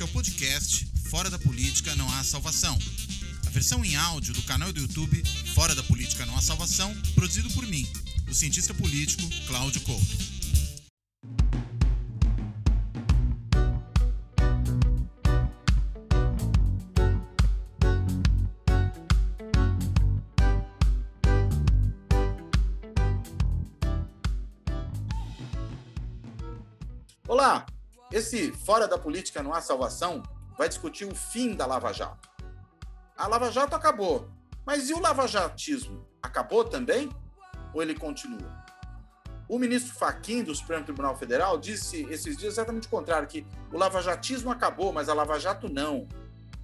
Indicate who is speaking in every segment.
Speaker 1: Este é o podcast Fora da Política Não Há Salvação. A versão em áudio do canal do YouTube Fora da Política Não Há Salvação, produzido por mim, o cientista político Cláudio Couto. Esse Fora da Política Não Há Salvação vai discutir o fim da Lava Jato. A Lava Jato acabou, mas e o lavajatismo? Acabou também? Ou ele continua? O ministro Faquim do Supremo Tribunal Federal disse esses dias exatamente o contrário, que o lavajatismo acabou, mas a Lava Jato não.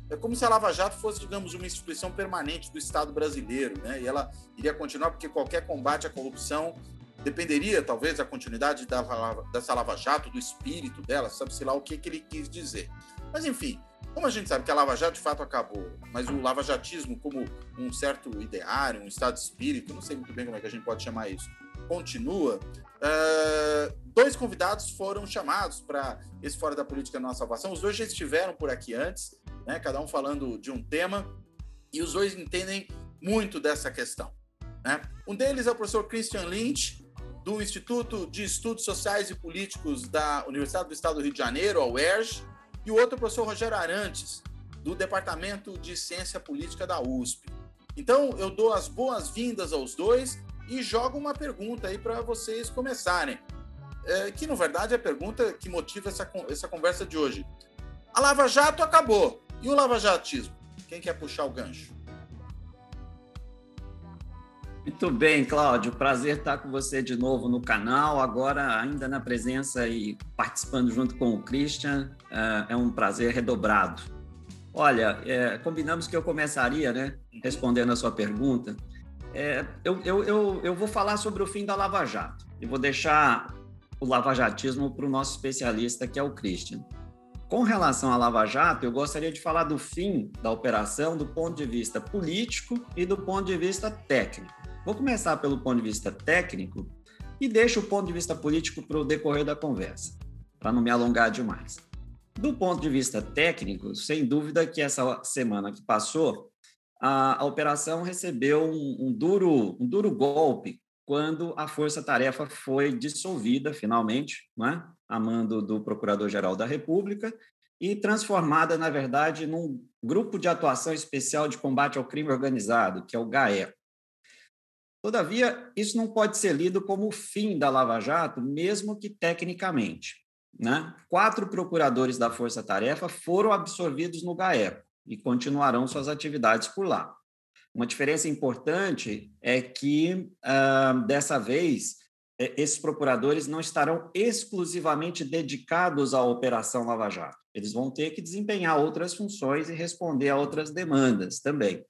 Speaker 1: É como se a Lava Jato fosse, digamos, uma instituição permanente do Estado brasileiro, né? E ela iria continuar porque qualquer combate à corrupção dependeria talvez da continuidade da, dessa Lava Jato, do espírito dela, sabe-se lá o que, que ele quis dizer. Mas enfim, como a gente sabe que a Lava Jato de fato acabou, mas o lavajatismo como um certo ideário, um estado de espírito, não sei muito bem como é que a gente pode chamar isso, continua, uh, dois convidados foram chamados para esse Fora da Política Nossa Salvação, os dois já estiveram por aqui antes, né, cada um falando de um tema, e os dois entendem muito dessa questão. Né? Um deles é o professor Christian Lynch, do Instituto de Estudos Sociais e Políticos da Universidade do Estado do Rio de Janeiro, a UERJ, e o outro o professor Rogério Arantes, do Departamento de Ciência Política da USP. Então, eu dou as boas-vindas aos dois e jogo uma pergunta aí para vocês começarem, é, que, na verdade, é a pergunta que motiva essa, essa conversa de hoje. A Lava Jato acabou. E o Lava Jatismo? Quem quer puxar o gancho?
Speaker 2: Muito bem, Cláudio. Prazer estar com você de novo no canal, agora ainda na presença e participando junto com o Christian. É, é um prazer redobrado. Olha, é, combinamos que eu começaria, né, respondendo a sua pergunta. É, eu, eu, eu, eu vou falar sobre o fim da Lava Jato e vou deixar o lavajatismo para o nosso especialista, que é o Christian. Com relação à Lava Jato, eu gostaria de falar do fim da operação do ponto de vista político e do ponto de vista técnico. Vou começar pelo ponto de vista técnico e deixo o ponto de vista político para o decorrer da conversa, para não me alongar demais. Do ponto de vista técnico, sem dúvida que essa semana que passou, a, a operação recebeu um, um, duro, um duro golpe quando a Força Tarefa foi dissolvida, finalmente, né, a mando do Procurador-Geral da República, e transformada, na verdade, num Grupo de Atuação Especial de Combate ao Crime Organizado, que é o GAECO. Todavia, isso não pode ser lido como o fim da Lava Jato, mesmo que tecnicamente. Né? Quatro procuradores da Força Tarefa foram absorvidos no GAECO e continuarão suas atividades por lá. Uma diferença importante é que, uh, dessa vez, esses procuradores não estarão exclusivamente dedicados à Operação Lava Jato. Eles vão ter que desempenhar outras funções e responder a outras demandas também.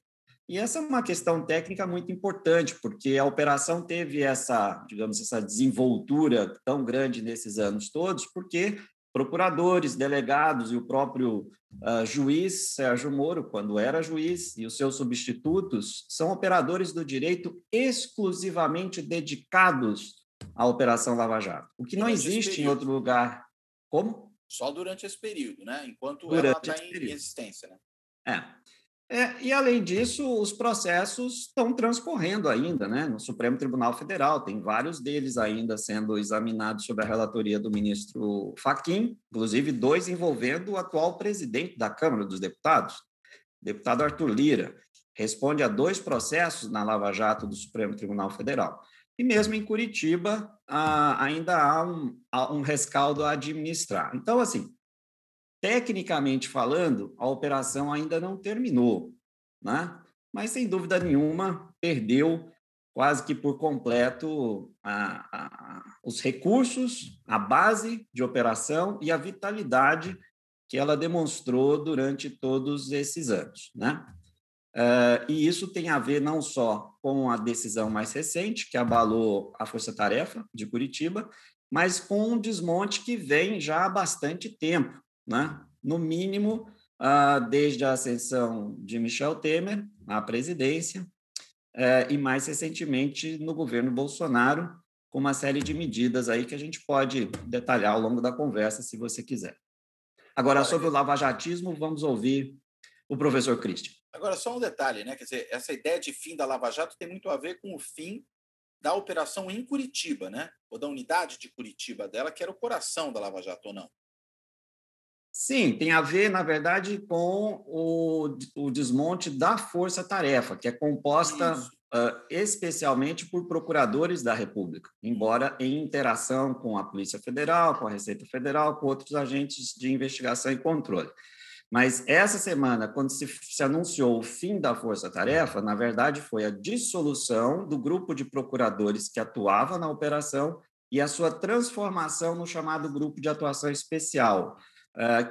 Speaker 2: E essa é uma questão técnica muito importante, porque a operação teve essa, digamos, essa desenvoltura tão grande nesses anos todos, porque procuradores, delegados e o próprio uh, juiz Sérgio Moro, quando era juiz, e os seus substitutos são operadores do direito exclusivamente dedicados à Operação Lava Jato, o que não existe em outro lugar. Como?
Speaker 1: Só durante esse período, né? Enquanto durante ela está em existência, né?
Speaker 2: É. É, e, além disso, os processos estão transcorrendo ainda né, no Supremo Tribunal Federal, tem vários deles ainda sendo examinados sob a relatoria do ministro Faquim, inclusive dois envolvendo o atual presidente da Câmara dos Deputados, deputado Arthur Lira, responde a dois processos na Lava Jato do Supremo Tribunal Federal. E mesmo em Curitiba, ah, ainda há um, há um rescaldo a administrar. Então, assim, Tecnicamente falando, a operação ainda não terminou, né? mas sem dúvida nenhuma perdeu quase que por completo a, a, os recursos, a base de operação e a vitalidade que ela demonstrou durante todos esses anos. Né? Uh, e isso tem a ver não só com a decisão mais recente, que abalou a Força Tarefa de Curitiba, mas com um desmonte que vem já há bastante tempo né? no mínimo, ah, desde a ascensão de Michel Temer à presidência, eh, e mais recentemente no governo Bolsonaro, com uma série de medidas aí que a gente pode detalhar ao longo da conversa, se você quiser. Agora, sobre o lavajatismo, vamos ouvir o professor Christian.
Speaker 1: Agora, só um detalhe, né? Quer dizer, essa ideia de fim da Lava Jato tem muito a ver com o fim da operação em Curitiba, né? Ou da unidade de Curitiba dela, que era o coração da Lava Jato, ou não?
Speaker 2: Sim, tem a ver, na verdade, com o, o desmonte da força-tarefa, que é composta uh, especialmente por procuradores da República, embora em interação com a Polícia Federal, com a Receita Federal, com outros agentes de investigação e controle. Mas essa semana, quando se, se anunciou o fim da força-tarefa, na verdade foi a dissolução do grupo de procuradores que atuava na operação e a sua transformação no chamado grupo de atuação especial,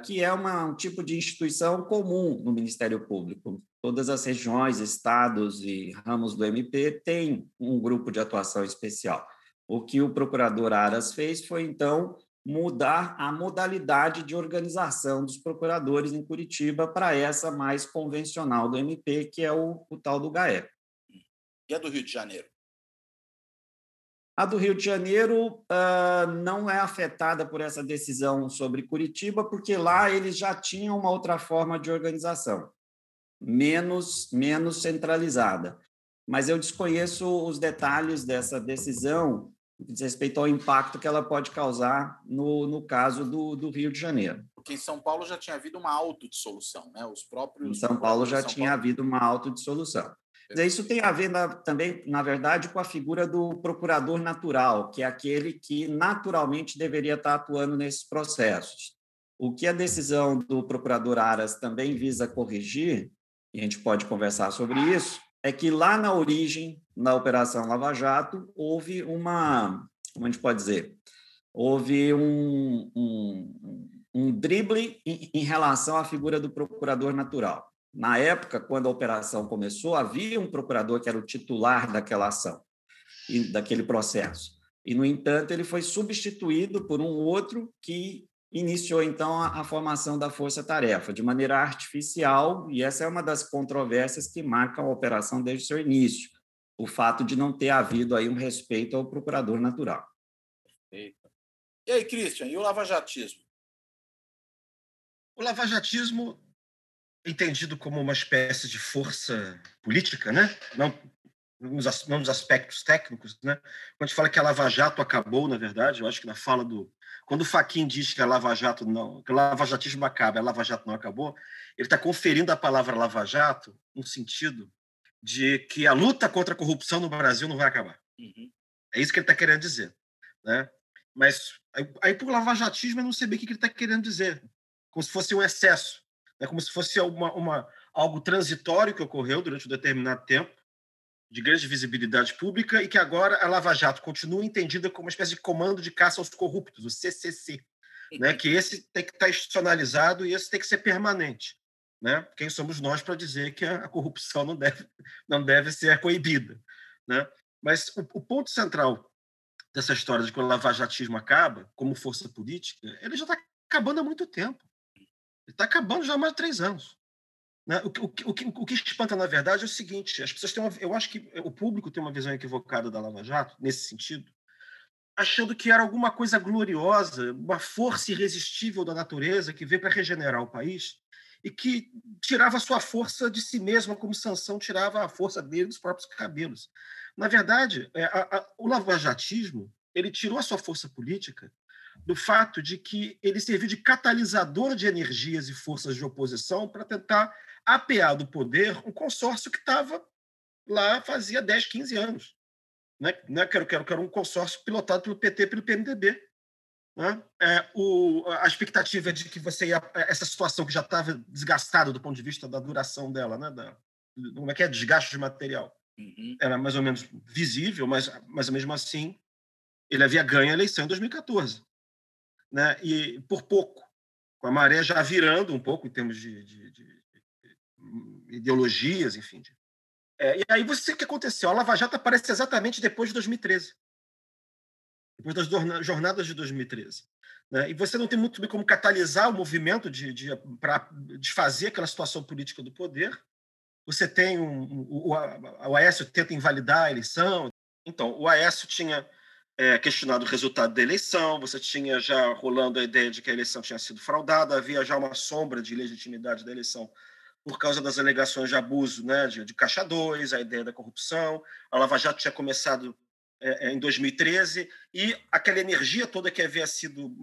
Speaker 2: que é uma, um tipo de instituição comum no Ministério Público. Todas as regiões, estados e ramos do MP têm um grupo de atuação especial. O que o procurador Aras fez foi, então, mudar a modalidade de organização dos procuradores em Curitiba para essa mais convencional do MP, que é o, o tal do GAE.
Speaker 1: E a do Rio de Janeiro?
Speaker 2: A do Rio de Janeiro uh, não é afetada por essa decisão sobre Curitiba, porque lá eles já tinham uma outra forma de organização, menos, menos centralizada. Mas eu desconheço os detalhes dessa decisão diz respeito ao impacto que ela pode causar no, no caso do, do Rio de Janeiro.
Speaker 1: Porque em São Paulo já tinha havido uma autodissolução, né? Os próprios.
Speaker 2: Em São Paulo já São tinha Paulo... havido uma autodissolução. Isso tem a ver na, também, na verdade, com a figura do procurador natural, que é aquele que naturalmente deveria estar atuando nesses processos. O que a decisão do procurador Aras também visa corrigir, e a gente pode conversar sobre isso, é que lá na origem, na Operação Lava Jato, houve uma, como a gente pode dizer, houve um, um, um drible em, em relação à figura do procurador natural. Na época, quando a operação começou, havia um procurador que era o titular daquela ação, e daquele processo. E, no entanto, ele foi substituído por um outro que iniciou, então, a, a formação da força-tarefa de maneira artificial, e essa é uma das controvérsias que marcam a operação desde seu início, o fato de não ter havido aí um respeito ao procurador natural.
Speaker 1: Perfeito. E aí, Christian, e o lavajatismo?
Speaker 3: O lavajatismo entendido como uma espécie de força política, né? Não nos, não nos aspectos técnicos, né? Quando a gente fala que a Lava Jato acabou, na verdade, eu acho que na fala do quando o Faquin diz que a Lava Jato não, que o lavajatismo acaba, a Lava Jato não acabou, ele está conferindo a palavra Lava Jato no sentido de que a luta contra a corrupção no Brasil não vai acabar. Uhum. É isso que ele está querendo dizer, né? Mas aí, aí por lavajatismo eu não sei bem o que ele está querendo dizer, como se fosse um excesso é como se fosse uma, uma, algo transitório que ocorreu durante um determinado tempo, de grande visibilidade pública, e que agora a Lava Jato continua entendida como uma espécie de comando de caça aos corruptos, o CCC, né? que esse tem que estar institucionalizado e esse tem que ser permanente. Né? Quem somos nós para dizer que a corrupção não deve, não deve ser coibida? Né? Mas o, o ponto central dessa história de que o lavajatismo acaba como força política, ele já está acabando há muito tempo. Está acabando já há mais de três anos. Né? O, o, o, o, que espanta, na verdade, é o seguinte: as pessoas têm uma, eu acho que o público tem uma visão equivocada da Lava Jato, nesse sentido, achando que era alguma coisa gloriosa, uma força irresistível da natureza que veio para regenerar o país e que tirava sua força de si mesma, como Sansão tirava a força dele dos próprios cabelos. Na verdade, é, a, a, o lavajatismo ele tirou a sua força política do fato de que ele serviu de catalisador de energias e forças de oposição para tentar apear do poder um consórcio que estava lá fazia 10, 15 anos. Né? Né? Que, era, que, era, que era um consórcio pilotado pelo PT e pelo PMDB. Né? É, o, a expectativa é de que você ia, essa situação que já estava desgastada do ponto de vista da duração dela, né? da, como é que é? Desgaste de material. Uhum. Era mais ou menos visível, mas, mas mesmo assim ele havia ganho a eleição em 2014 né? e por pouco, com a maré já virando um pouco em termos de, de, de, de ideologias, enfim. É, e aí você o que aconteceu? A Lava Jato aparece exatamente depois de 2013, depois das jornadas de 2013. Né? E você não tem muito bem como catalisar o movimento de, de para desfazer aquela situação política do poder. Você tem um, o, o Aécio tenta invalidar a eleição. Então, o Aécio tinha é, questionado o resultado da eleição, você tinha já rolando a ideia de que a eleição tinha sido fraudada, havia já uma sombra de legitimidade da eleição por causa das alegações de abuso né, de, de Caixa 2, a ideia da corrupção. A Lava Jato tinha começado é, é em 2013 e aquela energia toda que havia sido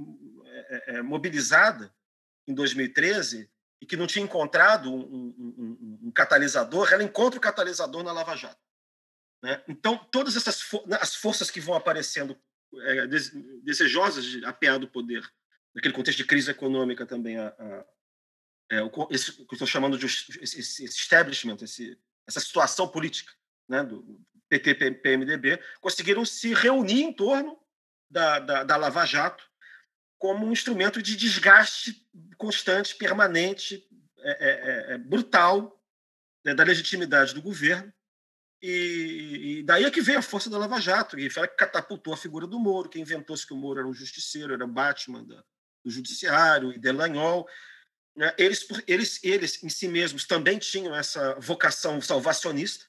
Speaker 3: é, é, mobilizada em 2013 e que não tinha encontrado um, um, um, um catalisador, ela encontra o catalisador na Lava Jato. Né? Então, todas essas for né, as forças que vão aparecendo é, desejosas de apear do poder, naquele contexto de crise econômica também, a, a, é, o, esse, que estou chamando de esse, esse establishment, esse, essa situação política né, do PT, PMDB, conseguiram se reunir em torno da, da, da Lava Jato como um instrumento de desgaste constante, permanente, é, é, é, é brutal né, da legitimidade do governo e, e, daí é que veio a força da Lava Jato, que catapultou a figura do Moro, que inventou-se que o Moro era um justiceiro, era Batman da, do judiciário, e Delanhol. Né? Eles, eles, eles, em si mesmos, também tinham essa vocação salvacionista.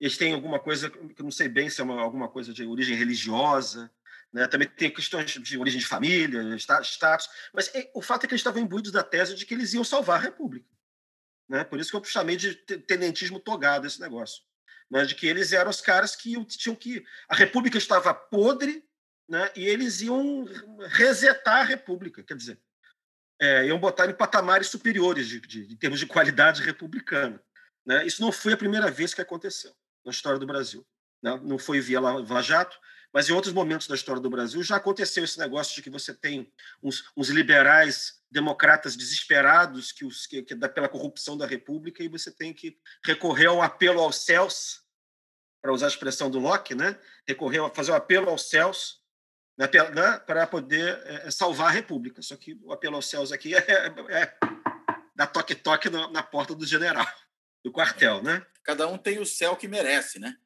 Speaker 3: Eles têm alguma coisa, que eu não sei bem se é uma, alguma coisa de origem religiosa, né? também tem questões de origem de família, status, mas o fato é que eles estavam imbuídos da tese de que eles iam salvar a República. Né? Por isso que eu chamei de tenentismo togado esse negócio. Né? De que eles eram os caras que tinham que. A República estava podre né? e eles iam resetar a República. Quer dizer, é, iam botar em patamares superiores de, de, de termos de qualidade republicana. Né? Isso não foi a primeira vez que aconteceu na história do Brasil. Né? Não foi via Lava Jato, mas em outros momentos da história do Brasil já aconteceu esse negócio de que você tem uns, uns liberais democratas desesperados que, os, que, que pela corrupção da República e você tem que recorrer ao apelo aos céus, para usar a expressão do Locke, né? recorrer a fazer o um apelo aos céus né? né? para poder é, salvar a República. Só que o apelo aos céus aqui é, é, é dar toque-toque na, na porta do general, do quartel. Né?
Speaker 1: Cada um tem o céu que merece, né?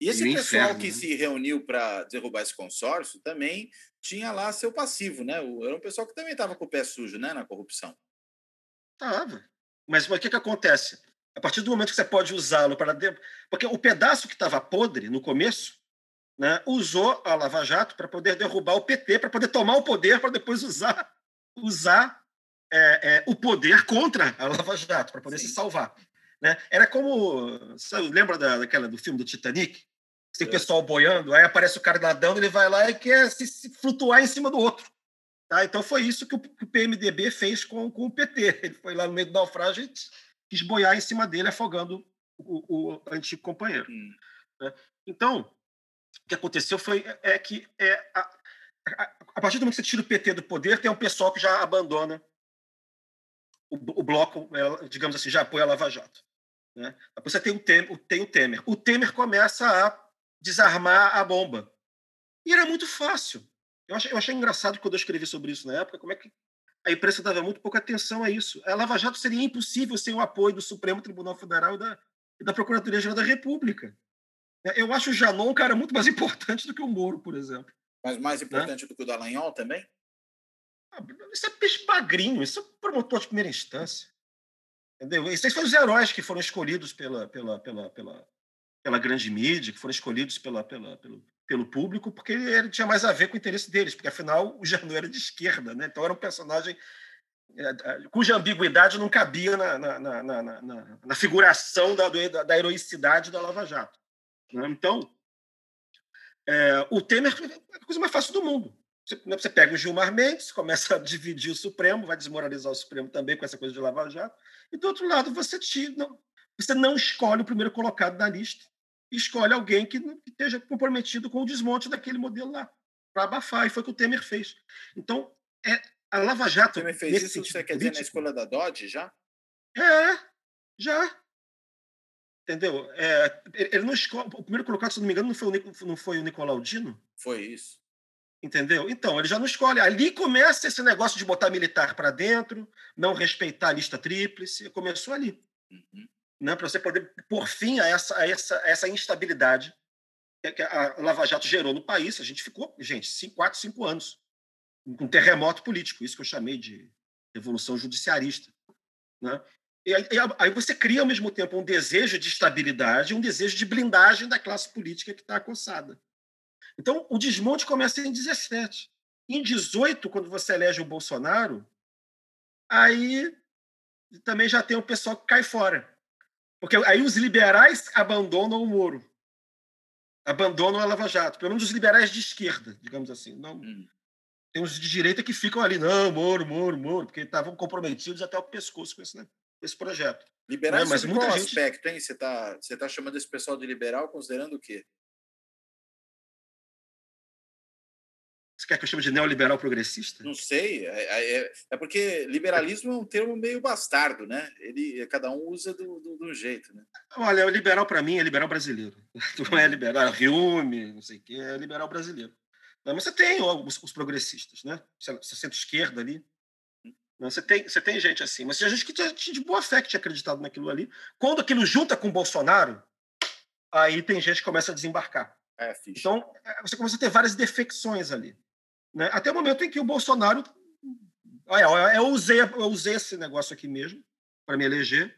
Speaker 1: E esse pessoal inferno, que né? se reuniu para derrubar esse consórcio também tinha lá seu passivo, né? Era um pessoal que também estava com o pé sujo, né, na corrupção.
Speaker 3: Tava. Mas o que, que acontece? A partir do momento que você pode usá-lo para. Porque o pedaço que estava podre no começo né, usou a Lava Jato para poder derrubar o PT, para poder tomar o poder, para depois usar, usar é, é, o poder contra a Lava Jato, para poder Sim. se salvar. Né? Era como. Você lembra da, daquela, do filme do Titanic? Tem é. pessoal boiando, aí aparece o cara nadando, ele vai lá e quer se, se flutuar em cima do outro. Tá? Então foi isso que o, que o, PMDB fez com, com o PT. Ele foi lá no meio do naufrágio e quis boiar em cima dele, afogando o, o antigo companheiro. Hum. Né? Então, o que aconteceu foi é, que é, a, a, a, partir do momento que você tira o PT do poder, tem um pessoal que já abandona o, o bloco, é, digamos assim, já apoia a Lava Jato. Né? Depois você tem o, Temer, tem o Temer. O Temer começa a desarmar a bomba. E era muito fácil. Eu achei, eu achei engraçado quando eu escrevi sobre isso na época, como é que a imprensa dava muito pouca atenção a isso. A Lava Jato seria impossível sem o apoio do Supremo Tribunal Federal e da, e da Procuradoria-Geral da República. Eu acho o Janon um cara muito mais importante do que o Moro, por exemplo.
Speaker 1: Mas mais né? importante né? do que o Dallagnol também?
Speaker 3: Ah, isso é peixe magrinho, isso é promotor de primeira instância. Entendeu? Esses foram os heróis que foram escolhidos pela, pela, pela, pela, pela grande mídia, que foram escolhidos pela, pela, pelo, pelo público, porque ele tinha mais a ver com o interesse deles, porque afinal o Janot era de esquerda, né? então era um personagem é, é, cuja ambiguidade não cabia na, na, na, na, na figuração da, da, heroicidade da Lava Jato. Né? Então, é, o Temer é a coisa mais fácil do mundo. Você, né, você pega o Gilmar Mendes, começa a dividir o Supremo, vai desmoralizar o Supremo também com essa coisa de Lava Jato, e do outro lado você, te, não, você não escolhe o primeiro colocado da lista, escolhe alguém que, que esteja comprometido com o desmonte daquele modelo lá, para abafar, e foi o que o Temer fez. Então, é, a Lava Jato.
Speaker 1: O Temer fez isso, você quer dizer, na escolha da Dodge já?
Speaker 3: É, já. Entendeu? É, ele não escolhe. O primeiro colocado, se não me engano, não foi o, não foi o Nicolau Dino?
Speaker 1: Foi isso.
Speaker 3: Entendeu? Então, ele já não escolhe. Ali começa esse negócio de botar militar para dentro, não respeitar a lista tríplice. Começou ali. Uhum né, para você poder pôr fim a essa, a essa, a essa instabilidade que a Lava Jato gerou no país. A gente ficou, gente, cinco, quatro, cinco anos um terremoto político, isso que eu chamei de revolução judiciarista. Né? E aí, aí você cria, ao mesmo tempo, um desejo de estabilidade, um desejo de blindagem da classe política que está acossada. Então, o desmonte começa em 17. Em 18, quando você elege o Bolsonaro, aí também já tem o pessoal que cai fora. Porque aí os liberais abandonam o Moro. Abandonam a Lava Jato. Pelo menos os liberais de esquerda, digamos assim. Não, hum. Tem uns de direita que ficam ali, não, Moro, Moro, Moro, porque estavam comprometidos até o pescoço com esse, né, esse projeto.
Speaker 1: Liberais né? Mas muita qual gente... aspecto, hein? Você está você tá chamando esse pessoal de liberal considerando o quê?
Speaker 3: Quer que eu chame de neoliberal progressista?
Speaker 1: Não sei. É, é, é porque liberalismo é um termo meio bastardo, né? Ele, cada um usa do, do, do jeito, né?
Speaker 3: Olha, o liberal para mim é liberal brasileiro. Não é liberal Riume, não sei o quê, é liberal brasileiro. Mas você tem os, os progressistas, né? Você centro-esquerda ali. Você tem, você tem gente assim, mas tinha gente que tinha, de boa fé que tinha acreditado naquilo ali. Quando aquilo junta com o Bolsonaro, aí tem gente que começa a desembarcar.
Speaker 1: É,
Speaker 3: então, é, você começa a ter várias defecções ali. Né? Até o momento em que o Bolsonaro. Olha, eu usei, eu usei esse negócio aqui mesmo para me eleger.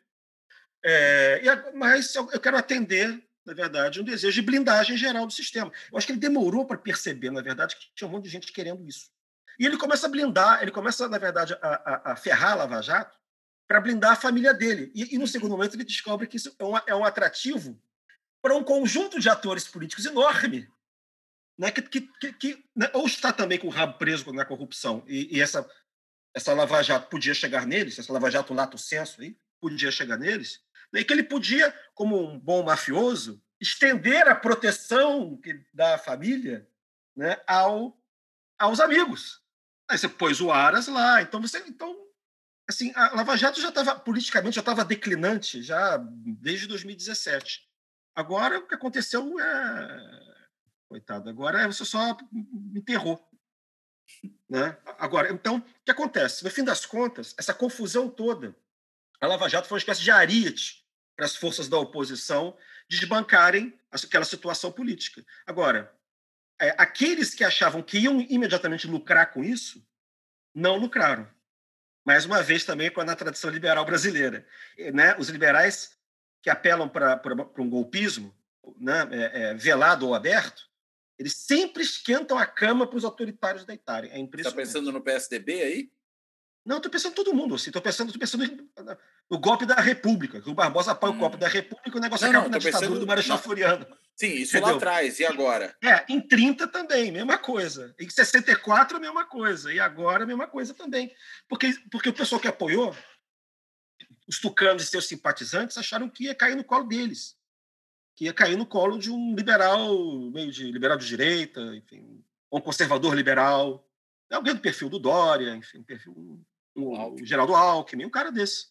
Speaker 3: É, mas eu quero atender na verdade, um desejo de blindagem geral do sistema. Eu acho que ele demorou para perceber, na verdade, que tinha um monte de gente querendo isso. E ele começa a blindar, ele começa, na verdade, a, a, a ferrar a Lava Jato para blindar a família dele. E, e, no segundo momento, ele descobre que isso é um, é um atrativo para um conjunto de atores políticos enorme, né, que, que, que né, ou está também com o rabo preso na corrupção, e, e, essa, essa Lava Jato podia chegar neles, essa Lava Jato lato senso aí, podia chegar neles, e que ele podia, como um bom mafioso, estender a proteção da família né, ao, aos amigos. Aí você pôs o Aras lá, então você. Então, assim, a Lava Jato já estava, politicamente, já estava declinante já desde 2017. Agora o que aconteceu é. Coitado, agora você só enterrou. Né? Agora, então, o que acontece? No fim das contas, essa confusão toda, a Lava Jato foi uma espécie de ariete para as forças da oposição desbancarem aquela situação política. Agora, é, aqueles que achavam que iam imediatamente lucrar com isso, não lucraram. Mais uma vez, também com a tradição liberal brasileira. Né? Os liberais que apelam para um golpismo né, é, é, velado ou aberto, eles sempre esquentam a cama para os autoritários deitarem. É
Speaker 1: Está pensando no PSDB aí?
Speaker 3: Não, estou pensando em todo mundo. Estou assim, pensando, tô pensando no golpe da República. Que o Barbosa apoia hum. o golpe da República e o negócio não, acaba não, na ditadura pensando... do Marechal Floriano.
Speaker 1: Sim, isso Entendeu? lá atrás. E agora?
Speaker 3: É, em 30 também, mesma coisa. Em 64, a mesma coisa. E agora, a mesma coisa também. Porque, porque o pessoal que apoiou, os tucanos e seus simpatizantes, acharam que ia cair no colo deles. Que ia cair no colo de um liberal, meio de liberal de direita, enfim, um conservador liberal. Alguém do perfil do Dória, enfim, um perfil o, o Geraldo Alckmin, um cara desse.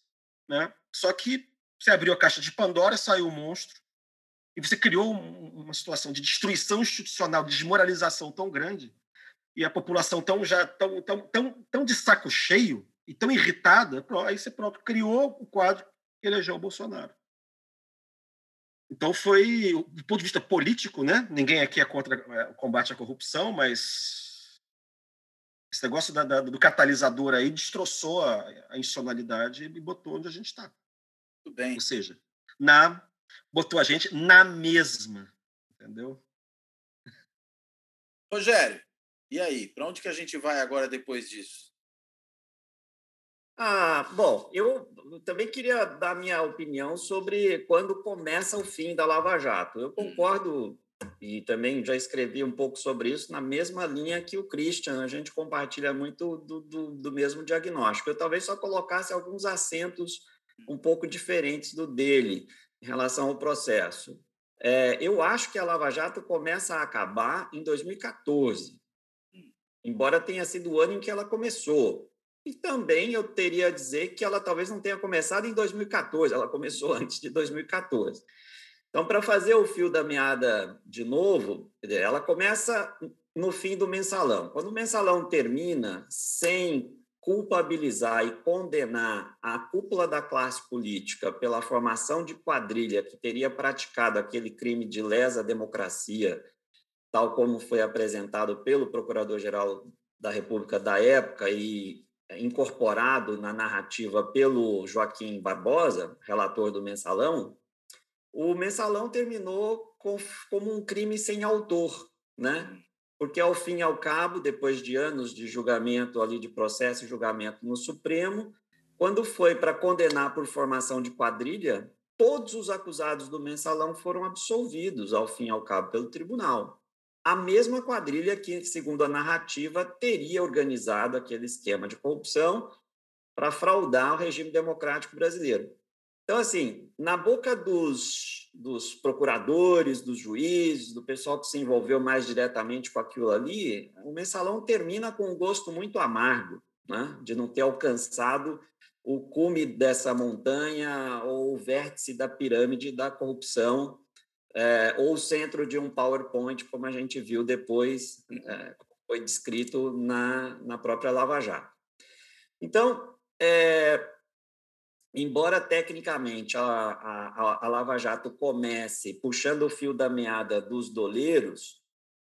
Speaker 3: Né? Só que você abriu a caixa de Pandora, saiu o monstro, e você criou uma situação de destruição institucional, de desmoralização tão grande, e a população tão já tão, tão, tão, tão de saco cheio e tão irritada, aí você próprio criou o quadro que elegeu o Bolsonaro. Então foi, do ponto de vista político, né? Ninguém aqui é contra é, o combate à corrupção, mas esse negócio da, da, do catalisador aí destroçou a, a insonoridade e botou onde a gente está.
Speaker 1: Tudo bem.
Speaker 3: Ou seja, na, botou a gente na mesma, entendeu?
Speaker 1: Rogério, e aí? Para onde que a gente vai agora depois disso?
Speaker 2: Ah, bom, eu também queria dar minha opinião sobre quando começa o fim da Lava Jato. Eu hum. concordo e também já escrevi um pouco sobre isso na mesma linha que o Christian, a gente compartilha muito do, do, do, mesmo diagnóstico. Eu talvez só colocasse alguns acentos um pouco diferentes do dele em relação ao processo. É, eu acho que a Lava Jato começa a acabar em 2014, embora tenha sido o ano em que ela começou. E também eu teria a dizer que ela talvez não tenha começado em 2014, ela começou antes de 2014. Então, para fazer o fio da meada de novo, ela começa no fim do mensalão. Quando o mensalão termina sem culpabilizar e condenar a cúpula da classe política pela formação de quadrilha que teria praticado aquele crime de lesa democracia, tal como foi apresentado pelo Procurador-Geral da República da época e incorporado na narrativa pelo Joaquim Barbosa, relator do mensalão, o mensalão terminou com, como um crime sem autor. né? Porque ao fim e ao cabo, depois de anos de julgamento ali de processo e julgamento no Supremo, quando foi para condenar por formação de quadrilha, todos os acusados do mensalão foram absolvidos ao fim e ao cabo pelo tribunal. A mesma quadrilha que, segundo a narrativa, teria organizado aquele esquema de corrupção para fraudar o regime democrático brasileiro. Então, assim, na boca dos, dos procuradores, dos juízes, do pessoal que se envolveu mais diretamente com aquilo ali, o mensalão termina com um gosto muito amargo, né? de não ter alcançado o cume dessa montanha ou o vértice da pirâmide da corrupção é, ou centro de um PowerPoint, como a gente viu depois, é, foi descrito na, na própria Lava Jato. Então, é, embora tecnicamente a, a, a, Lava Jato comece puxando o fio da meada dos doleiros,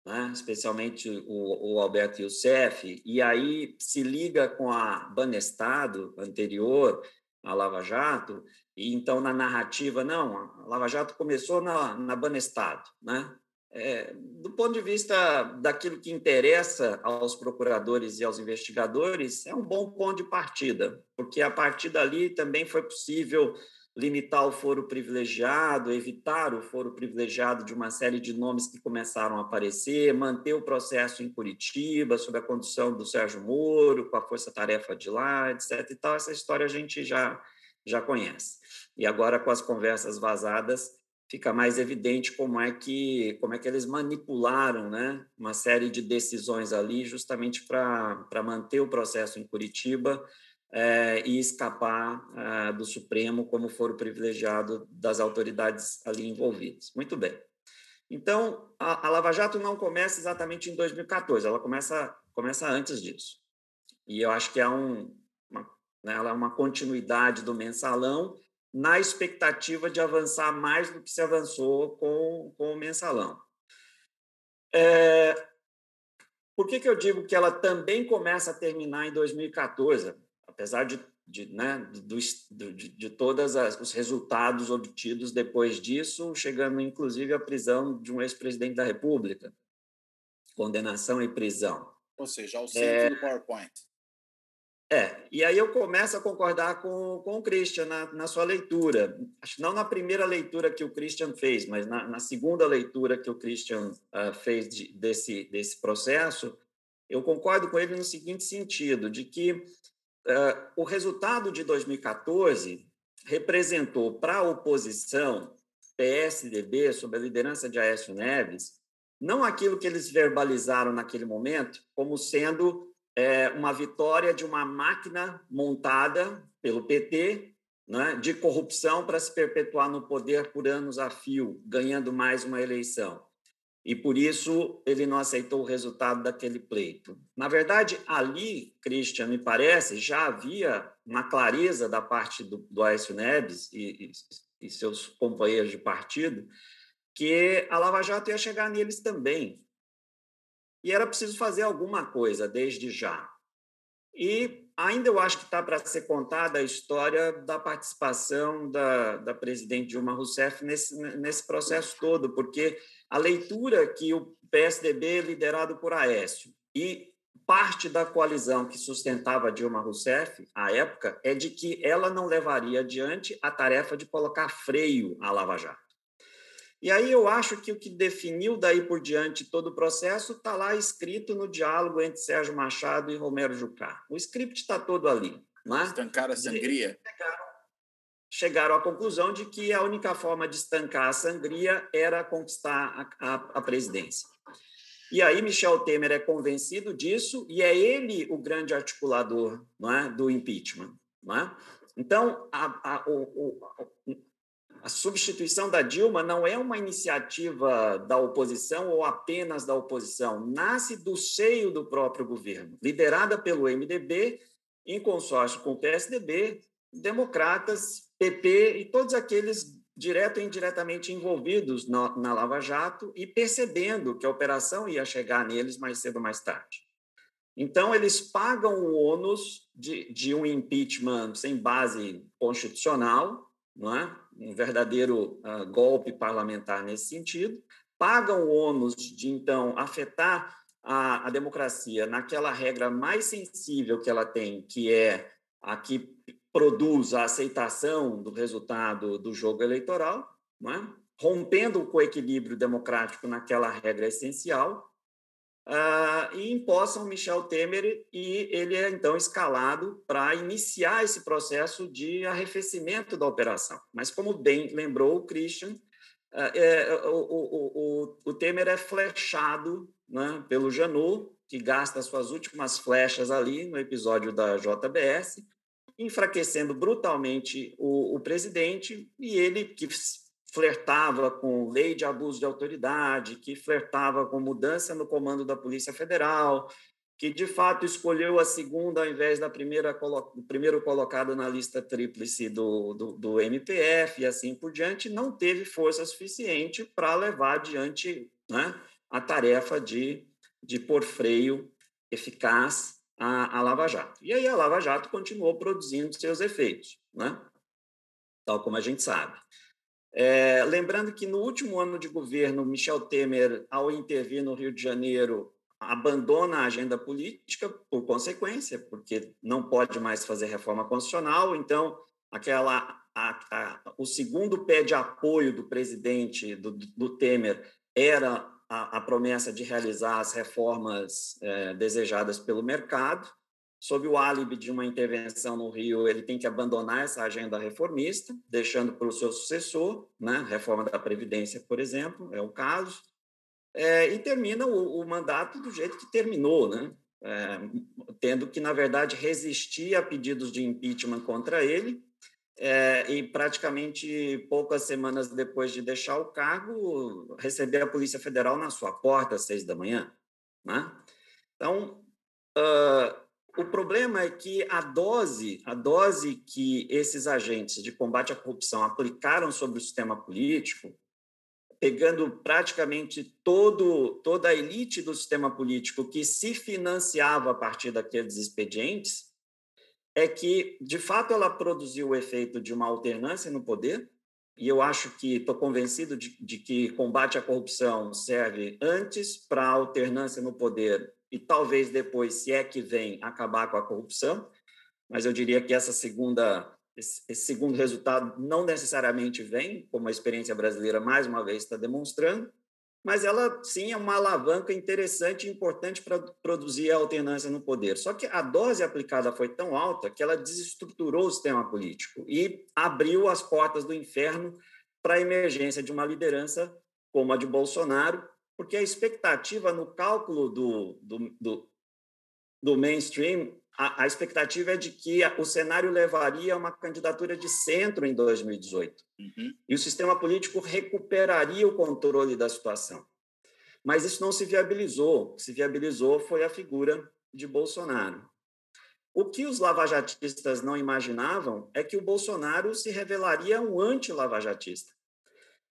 Speaker 2: né, especialmente o, o Alberto Youssef, e aí se liga com a Banestado anterior à Lava Jato, e então na narrativa, não, a Lava Jato começou na, na Banestado, né? É, do ponto de vista daquilo que interessa aos procuradores e aos investigadores, é um bom ponto de partida, porque a partir dali também foi possível limitar o foro privilegiado, evitar o foro privilegiado de uma série de nomes que começaram a aparecer, manter o processo em Curitiba, sob a condução do Sérgio Moro, com a força-tarefa de lá, etc. E tal. Essa história a gente já, já conhece. E agora, com as conversas vazadas, fica mais evidente como é que como é que eles manipularam né, uma série de decisões ali justamente para manter o processo em Curitiba é, e escapar é, do Supremo como foro privilegiado das autoridades ali envolvidas. Muito bem. Então, a, a Lava Jato não começa exatamente em 2014, ela começa, começa antes disso. E eu acho que é um, né, ela é uma continuidade do mensalão na expectativa de avançar mais do que se avançou com, com o mensalão. É, por que, que eu digo que ela também começa a terminar em 2014, apesar de, de, né, de, de, de todos os resultados obtidos depois disso, chegando inclusive à prisão de um ex-presidente da República, condenação e prisão.
Speaker 1: Ou seja, ao centro é, do PowerPoint.
Speaker 2: É, e aí eu começo a concordar com, com o Christian na, na sua leitura. Acho não na primeira leitura que o Christian fez, mas na, na segunda leitura que o Christian uh, fez de, desse, desse processo, eu concordo com ele no seguinte sentido, de que uh, o resultado de 2014 representou para a oposição, PSDB, sob a liderança de Aécio Neves, não aquilo que eles verbalizaram naquele momento como sendo é, uma vitória de uma máquina montada pelo PT né, de corrupção para se perpetuar no poder por anos a fio, ganhando mais uma eleição. E por isso ele não aceitou o resultado daquele pleito. Na verdade, ali, Christian, me parece, já havia uma clareza da parte do, do Aécio Neves e, e, e seus companheiros de partido que a Lava Jato ia chegar neles também e era preciso fazer alguma coisa desde já. E ainda eu acho que está para ser contada a história da participação da, da presidente Dilma Rousseff nesse, nesse processo todo, porque a leitura que o PSDB, liderado por Aécio, e parte da coalizão que sustentava Dilma Rousseff, à época, é de que ela não levaria adiante a tarefa de colocar freio à Lava Jato. E aí eu acho que o que definiu daí por diante todo o processo está lá escrito no diálogo entre Sérgio Machado e Romero Jucá. O script está todo ali. Não é?
Speaker 1: Estancar a sangria.
Speaker 2: Chegaram, chegaram, à conclusão de que a única forma de estancar a sangria era conquistar a, a, a presidência. E aí Michel Temer é convencido disso e é ele o grande articulador é, do impeachment. Não é? Então, a, o, o, a substituição da Dilma não é uma iniciativa da oposição ou apenas da oposição, nasce do seio do próprio governo, liderada pelo MDB, em consórcio com o PSDB, democratas, PP e todos aqueles direto e indiretamente envolvidos na, Lava Jato e percebendo que a operação ia chegar neles mais cedo ou mais tarde. Então, eles pagam o ônus de, de um impeachment sem base constitucional, não é? Um verdadeiro uh, golpe parlamentar nesse sentido, pagam o ônus de, então, afetar a, a democracia naquela regra mais sensível que ela tem, que é a que produz a aceitação do resultado do jogo eleitoral, é? rompendo com o equilíbrio democrático naquela regra essencial, uh, e empossam Michel Temer e ele é então escalado para iniciar esse processo de arrefecimento da operação. Mas, como bem lembrou o Christian, uh, é, o, o, o, o, Temer é flechado né, pelo Janot, que gasta suas últimas flechas ali no episódio da JBS, enfraquecendo brutalmente o, o presidente, e ele, que flertava com lei de abuso de autoridade, que flertava com mudança no comando da Polícia Federal, que de fato escolheu a segunda ao invés da primeira primeiro colocado na lista tríplice do, do, do MPF e assim por diante, não teve força suficiente para levar adiante né, a tarefa de, de pôr freio eficaz à, à Lava Jato. E aí a Lava Jato continuou produzindo seus efeitos, né? tal como a gente sabe. É, lembrando que no último ano de governo, Michel Temer, ao intervir no Rio de Janeiro, abandona a agenda política por consequência, porque não pode mais fazer reforma constitucional. Então, aquela a, a, o segundo pé de apoio do presidente do, do Temer era a, a, promessa de realizar as reformas é, desejadas pelo mercado sob o álibi de uma intervenção no Rio, ele tem que abandonar essa agenda reformista, deixando para o seu sucessor, né? reforma da Previdência, por exemplo, é o caso, é, e termina o, o, mandato do jeito que terminou, né? É, tendo que, na verdade, resistir a pedidos de impeachment contra ele, é, e praticamente poucas semanas depois de deixar o cargo, receber a Polícia Federal na sua porta às seis da manhã. Né? Então, uh, o problema é que a dose, a dose que esses agentes de combate à corrupção aplicaram sobre o sistema político, pegando praticamente todo, toda a elite do sistema político que se financiava a partir daqueles expedientes, é que, de fato, ela produziu o efeito de uma alternância no poder, e eu acho que estou convencido de, de, que combate à corrupção serve antes para alternância no poder e talvez depois, se é que vem, acabar com a corrupção. Mas eu diria que essa segunda, esse, segundo resultado não necessariamente vem, como a experiência brasileira mais uma vez está demonstrando, mas ela sim é uma alavanca interessante e importante para produzir a alternância no poder. Só que a dose aplicada foi tão alta que ela desestruturou o sistema político e abriu as portas do inferno para a emergência de uma liderança como a de Bolsonaro, porque a expectativa no cálculo do, do, do, do mainstream, a, a, expectativa é de que o cenário levaria a uma candidatura de centro em 2018. Uhum. E o sistema político recuperaria o controle da situação. Mas isso não se viabilizou. O que se viabilizou foi a figura de Bolsonaro. O que os lavajatistas não imaginavam é que o Bolsonaro se revelaria um anti-lavajatista.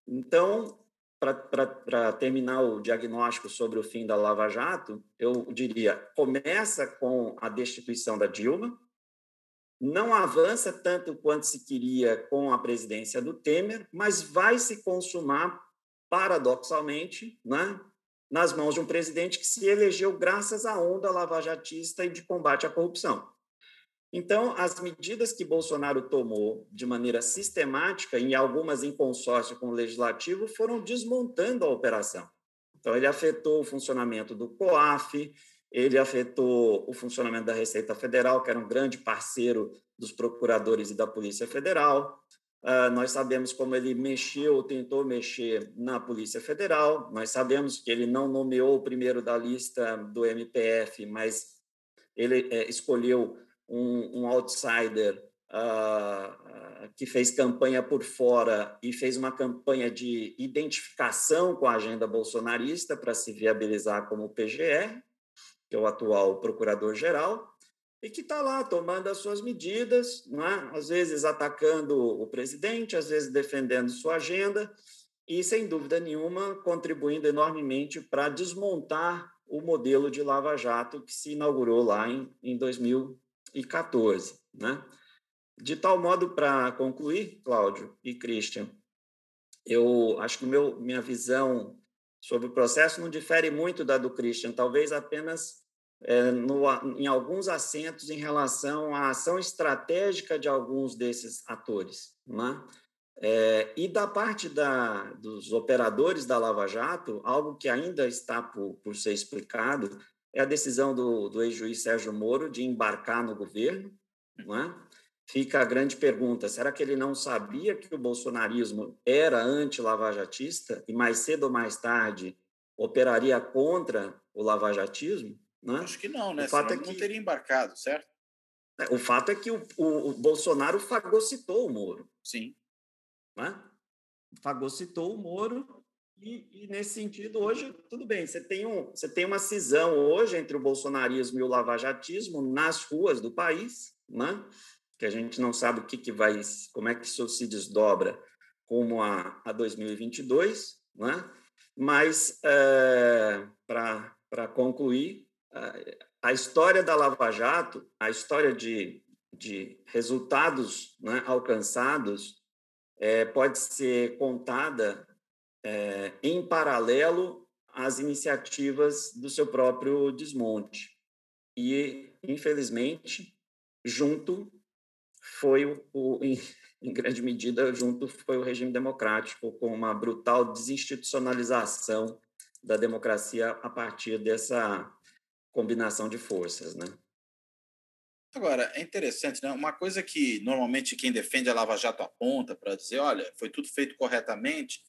Speaker 2: Então, para terminar o diagnóstico sobre o fim da Lava Jato, eu diria: começa com a destituição da Dilma, não avança tanto quanto se queria com a presidência do Temer, mas vai se consumar, paradoxalmente, né, nas mãos de um presidente que se elegeu graças à onda lavajatista e de combate à corrupção. Então, as medidas que Bolsonaro tomou de maneira sistemática, e algumas em consórcio com o legislativo, foram desmontando a operação. Então, ele afetou o funcionamento do COAF, ele afetou o funcionamento da Receita Federal, que era um grande parceiro dos procuradores e da Polícia Federal. Uh, nós sabemos como ele mexeu, tentou mexer na Polícia Federal. Nós sabemos que ele não nomeou o primeiro da lista do MPF, mas ele é, escolheu um, um outsider uh, que fez campanha por fora e fez uma campanha de identificação com a agenda bolsonarista para se viabilizar como PGR, que é o atual procurador-geral, e que está lá tomando as suas medidas, é? às vezes atacando o presidente, às vezes defendendo sua agenda, e, sem dúvida nenhuma, contribuindo enormemente para desmontar o modelo de Lava Jato que se inaugurou lá em, em 2000, 2014. Né? De tal modo, para concluir, Cláudio e Christian, eu acho que meu, minha visão sobre o processo não difere muito da do Christian, talvez apenas é, no, em alguns assentos em relação à ação estratégica de alguns desses atores. Né? É, e da parte da, dos operadores da Lava Jato, algo que ainda está por, por ser explicado é a decisão do, do ex-juiz Sérgio Moro de embarcar no governo. Né? Fica a grande pergunta: será que ele não sabia que o bolsonarismo era anti-lavajatista e mais cedo ou mais tarde operaria contra o lavajatismo?
Speaker 1: Né? Acho que não, né? O fato Senão é que não teria embarcado, certo?
Speaker 2: É, o fato é que o, o, o Bolsonaro fagocitou o Moro.
Speaker 1: Sim.
Speaker 2: Né? Fagocitou o Moro e, e, nesse sentido, hoje, tudo bem, você tem, um, você tem uma cisão hoje entre o bolsonarismo e o lavajatismo nas ruas do país, né? que a gente não sabe o que, que vai, como é que isso se desdobra como a, a 2022, né? mas é, para concluir, a história da Lava Jato, a história de, de resultados né, alcançados, é, pode ser contada é, em paralelo às iniciativas do seu próprio desmonte. E, infelizmente, junto foi o, o em, em, grande medida, junto foi o regime democrático, com uma brutal desinstitucionalização da democracia a partir dessa combinação de forças, né?
Speaker 1: Agora, é interessante, né? Uma coisa que normalmente quem defende a Lava Jato aponta para dizer, olha, foi tudo feito corretamente,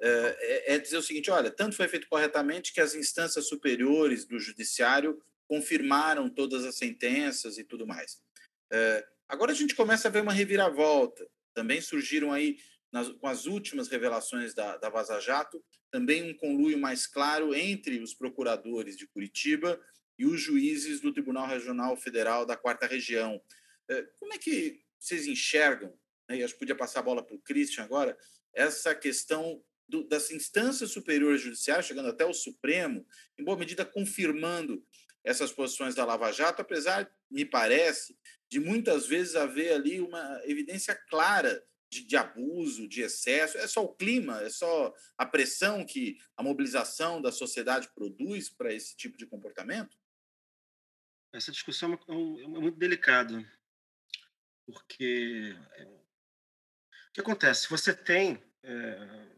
Speaker 1: é, é, dizer o seguinte: olha, tanto foi feito corretamente que as instâncias superiores do judiciário confirmaram todas as sentenças e tudo mais. É, agora a gente começa a ver uma reviravolta. Também surgiram aí, nas, com as últimas revelações da, da Vaza Jato, também um conluio mais claro entre os procuradores de Curitiba e os juízes do Tribunal Regional Federal da Quarta Região. É, como é que vocês enxergam, né, e acho que podia passar a bola para o Christian agora, essa questão do, das instâncias superiores judiciais, chegando até o Supremo, em boa medida confirmando essas posições da Lava Jato, apesar, me parece, de muitas vezes haver ali uma evidência clara de, de, abuso, de excesso. É só o clima, é só a pressão que a mobilização da sociedade produz para esse tipo de comportamento?
Speaker 3: Essa discussão é, é, é muito delicada, porque é, o que acontece? Você tem é,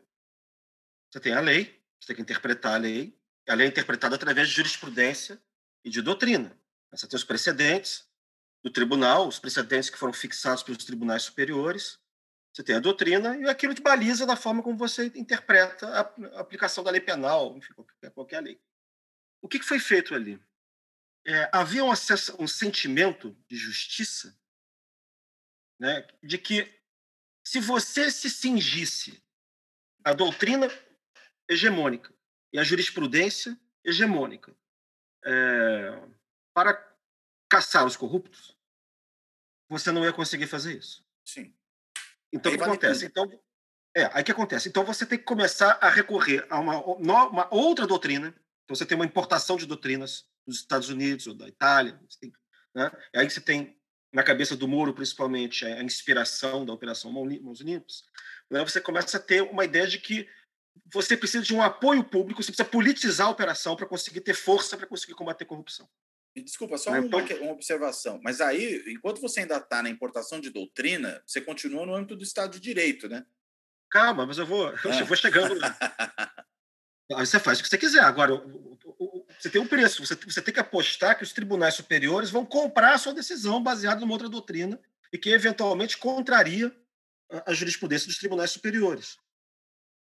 Speaker 3: você tem a lei, você tem que interpretar a lei. A lei é interpretada através de jurisprudência e de doutrina. Você tem os precedentes do tribunal, os precedentes que foram fixados pelos tribunais superiores. Você tem a doutrina e aquilo te baliza da forma como você interpreta a aplicação da lei penal, enfim, qualquer, qualquer lei. O que foi feito ali? É, havia um, acesso, um sentimento de justiça né, de que se você se cingisse à doutrina hegemônica e a jurisprudência hegemônica é, para caçar os corruptos, você não ia conseguir fazer isso.
Speaker 1: Sim.
Speaker 3: Então, o que acontece? Então, é, aí que acontece? Então, você tem que começar a recorrer a uma, uma outra doutrina. Então, você tem uma importação de doutrinas dos Estados Unidos ou da Itália. Tem, né? E aí você tem, na cabeça do Moro, principalmente, a inspiração da Operação Mãos Limpas. Né? Você começa a ter uma ideia de que você precisa de um apoio público, você precisa politizar a operação para conseguir ter força para conseguir combater a corrupção.
Speaker 1: Desculpa, só né, uma, uma, observação. Mas aí, enquanto você ainda está na importação de doutrina, você continua no âmbito do Estado de Direito, né?
Speaker 3: Calma, mas eu vou, ah. eu vou chegando lá. aí você faz o que você quiser. Agora, você tem um preço. Você, você tem que apostar que os tribunais superiores vão comprar a sua decisão baseada numa outra doutrina e que, eventualmente, contraria a jurisprudência dos tribunais superiores.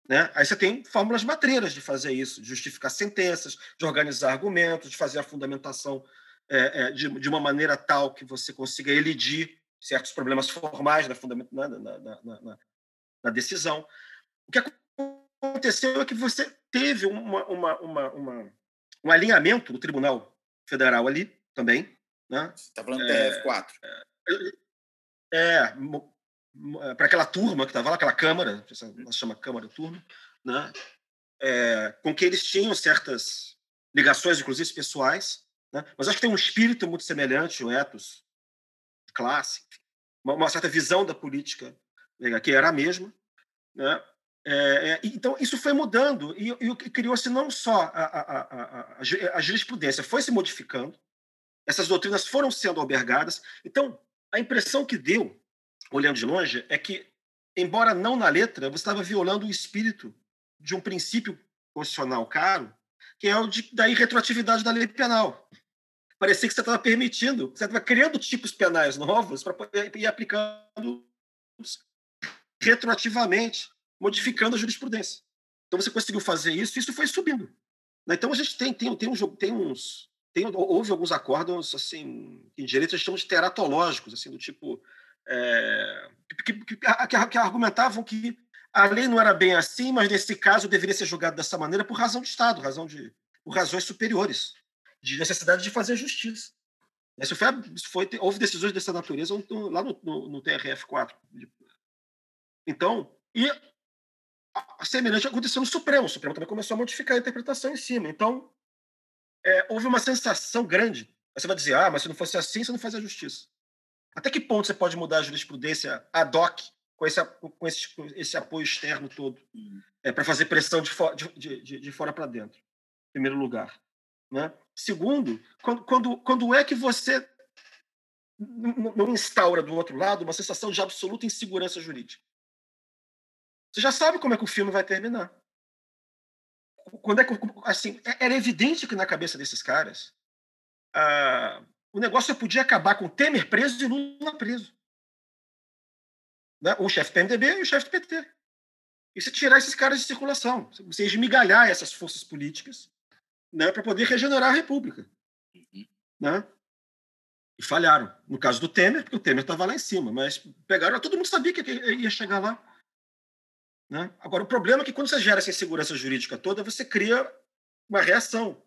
Speaker 3: Né? Aí você tem fórmulas matreiras de fazer isso, de justificar sentenças, de organizar argumentos, de fazer a fundamentação é, é, de, de, uma maneira tal que você consiga elidir certos problemas formais na, na, na, na, na decisão. O que aconteceu é que você teve uma, uma, uma, uma um alinhamento do Tribunal Federal ali também. Né?
Speaker 1: Você está falando é, TF4.
Speaker 3: É, é eh, para aquela turma que estava lá, aquela câmara, ela chama Câmara Turma, né? É, com que eles tinham certas ligações, inclusive pessoais, né? mas acho que tem um espírito muito semelhante, o ethos, classe, uma, uma certa visão da política né, que era a mesma. Né? É, é, então, isso foi mudando e, e criou-se não só a, a, a, a, jurisprudência, foi se modificando, essas doutrinas foram sendo albergadas. Então, a impressão que deu, olhando de longe, é que, embora não na letra, você estava violando o espírito de um princípio constitucional caro, que é o de, da irretroatividade da lei penal. Parecia que você estava permitindo, você estava criando tipos penais novos para poder ir aplicando retroativamente modificando a jurisprudência. Então você conseguiu fazer isso isso foi subindo. Né? Então a gente tem, tem, tem, um, tem uns. Tem, houve alguns acordos assim, em direito a gente chama de teratológicos, assim, do tipo. É, que, que, que, argumentavam que a lei não era bem assim, mas nesse caso deveria ser julgado dessa maneira por razão de Estado, razão de, por razões superiores, de necessidade de fazer justiça. Isso foi, isso foi, houve decisões dessa natureza lá no, no, no TRF 4. Então, e semelhante aconteceu no Supremo. O Supremo também começou a modificar a interpretação em cima. Então, é, houve uma sensação grande. Você vai dizer, ah, mas se não fosse assim, você não fazia justiça. Até que ponto você pode mudar a jurisprudência ad hoc com esse, com esse, com esse apoio externo todo uhum. é, para fazer pressão de, for, de, de, de fora para dentro, em primeiro lugar. Né? Segundo, quando, quando, quando é que você não instaura do outro lado uma sensação de absoluta insegurança jurídica? Você já sabe como é que o filme vai terminar. Quando é que, assim, é, era evidente que na cabeça desses caras ah, o negócio podia acabar com Temer preso e Lula preso. Né? O chefe do PMDB e o chefe do PT. E se tirar esses caras de circulação, você esmigalhar essas forças políticas né, para poder regenerar a República. Uhum. Né? E falharam. No caso do Temer, porque o Temer estava lá em cima, mas pegaram, todo mundo sabia que ia chegar lá. Né? Agora, o problema é que quando você gera essa insegurança jurídica toda, você cria uma reação.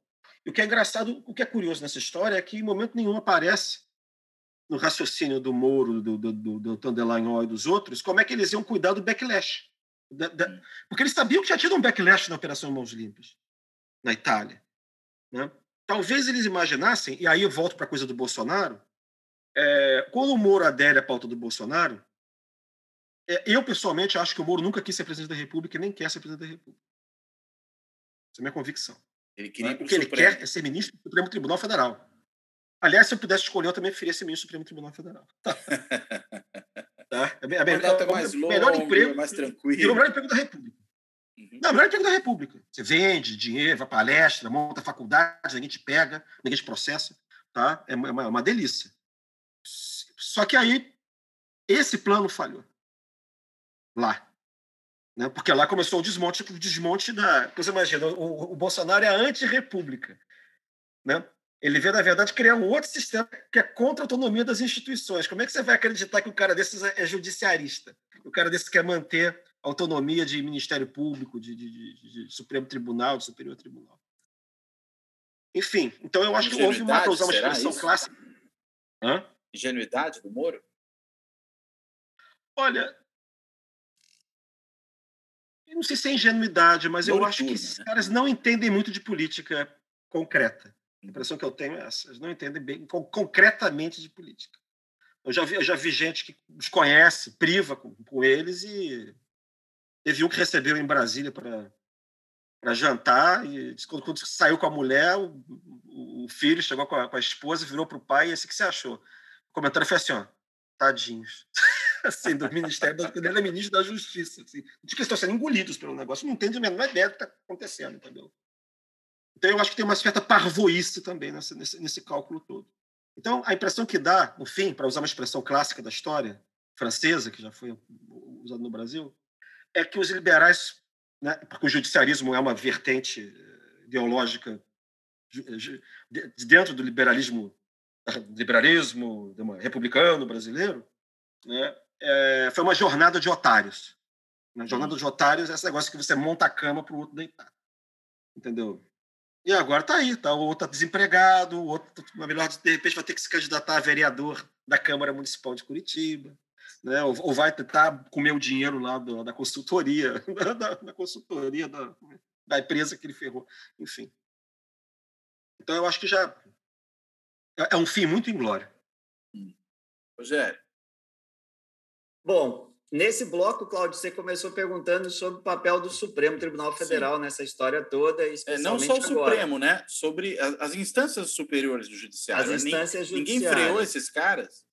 Speaker 3: E o que é engraçado, o que é curioso nessa história é que em momento nenhum aparece no raciocínio do Moro, do, do, do, do Tandelagnol e dos outros, como é que eles iam cuidar do backlash. Da, da, porque eles sabiam que já tinha um backlash na Operação Mãos Limpas, na Itália. Né? Talvez eles imaginassem, e aí eu volto para a coisa do Bolsonaro, é, quando o Moro adere à pauta do Bolsonaro, é, eu, pessoalmente, acho que o Moro nunca quis ser presidente da República e nem quer ser presidente da República. Essa é a minha convicção. Ele queria o que ele quer é ser ministro do Supremo Tribunal Federal. Aliás, se eu pudesse escolher, eu também preferia ser ministro do Supremo Tribunal Federal. Tá. tá? É, é,
Speaker 1: é, é, mais longo, melhor emprego, mais tranquilo.
Speaker 3: o melhor emprego da República. Uhum. Não, o melhor emprego da República. Você vende dinheiro, vai palestra, monta faculdade, ninguém te pega, ninguém te processa. Tá? É uma, é uma delícia. Só que aí, esse plano falhou lá. Né? Porque lá começou o desmonte, o desmonte da. Você imagina, o, o Bolsonaro é anti-república. Né? Ele vê, na verdade, criar um outro sistema que é contra a autonomia das instituições. Como é que você vai acreditar que o cara desses é judiciarista? O cara desses quer manter a autonomia de Ministério Público, de, de, de, de Supremo Tribunal, de Superior Tribunal. Enfim, então eu acho que houve uma, para usar uma expressão isso? clássica.
Speaker 1: Hã? Ingenuidade do Moro?
Speaker 3: Olha, eu não sei se é ingenuidade, mas eu acho que esses né? caras não entendem muito de política concreta. A impressão que eu tenho é essa. Eles não entendem bem concretamente de política. Eu já vi, eu já vi gente que os conhece, priva com, com eles e teve um que recebeu em Brasília para para jantar e quando, quando, saiu com a mulher, o, o filho chegou com a, com a esposa, virou para o pai e assim, o que você achou? O comentário foi assim, ó, tadinhos. assim, do Ministério, quando ele é ministro da Justiça. Assim, de que estão sendo engolidos pelo negócio, não entende a menor ideia do que está acontecendo, entendeu? Então, eu acho que tem uma certa parvoíce também nesse, nesse, nesse cálculo todo. Então, a impressão que dá, no fim, para usar uma expressão clássica da história francesa, que já foi usada no Brasil, é que os liberais, né, porque o judiciarismo é uma vertente eh, ideológica de dentro do liberalismo liberalismo republicano brasileiro, né, é, foi uma jornada de otários. Na jornada de otários é esse negócio que você monta a cama para o outro deitar. Entendeu? E agora tá aí, tá? O outro tá desempregado, o outro, melhor, de repente, vai ter que se candidatar a vereador da Câmara Municipal de Curitiba, né? ou, ou vai tentar comer o dinheiro lá do, da consultoria, da, da consultoria da, da empresa que ele ferrou. Enfim. Então, eu acho que já é, é um fim muito inglório.
Speaker 1: Rogério.
Speaker 4: Bom,
Speaker 2: nesse bloco, Cláudio, você começou perguntando sobre o papel do Supremo Tribunal Federal Sim. nessa história toda,
Speaker 1: é, Não só o agora. Supremo, né? Sobre as instâncias superiores do Judiciário.
Speaker 2: As instâncias
Speaker 1: Ninguém freou esses caras?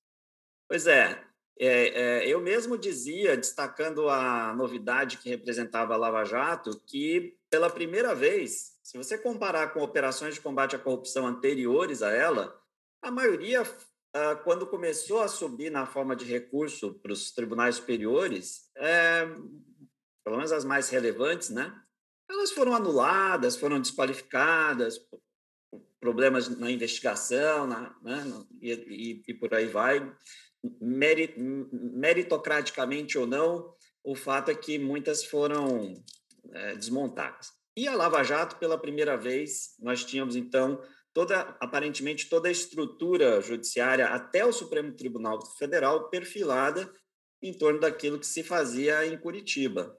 Speaker 2: Pois é. É, é, eu mesmo dizia, destacando a novidade que representava a Lava Jato, que pela primeira vez, se você comparar com operações de combate à corrupção anteriores a ela, a maioria, quando começou a subir na forma de recurso para os tribunais superiores, é, pelo menos as mais relevantes, né? Elas foram anuladas, foram desqualificadas, problemas na investigação, na, né? e, e, e por aí vai meritocraticamente ou não, o fato é que muitas foram é, desmontadas. E a Lava Jato, pela primeira vez, nós tínhamos então toda, aparentemente toda a estrutura judiciária até o Supremo Tribunal Federal perfilada em torno daquilo que se fazia em Curitiba.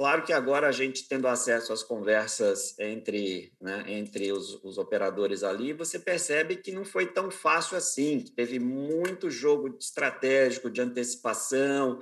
Speaker 2: Claro que agora a gente tendo acesso às conversas entre, né, entre os, os, operadores ali, você percebe que não foi tão fácil assim, que teve muito jogo estratégico de antecipação,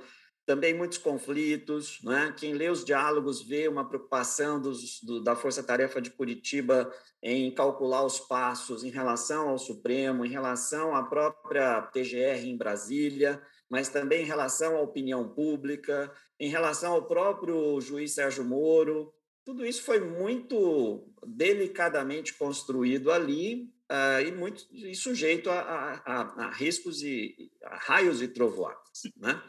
Speaker 2: também muitos conflitos. Né? Quem lê os diálogos vê uma preocupação dos, do, da Força Tarefa de Curitiba em calcular os passos em relação ao Supremo, em relação à própria TGR em Brasília mas também em relação à opinião pública, em relação ao próprio juiz Sérgio Moro. Tudo isso foi muito delicadamente construído ali uh, e, muito, e sujeito a, a, a, riscos e raios e trovoadas. Né?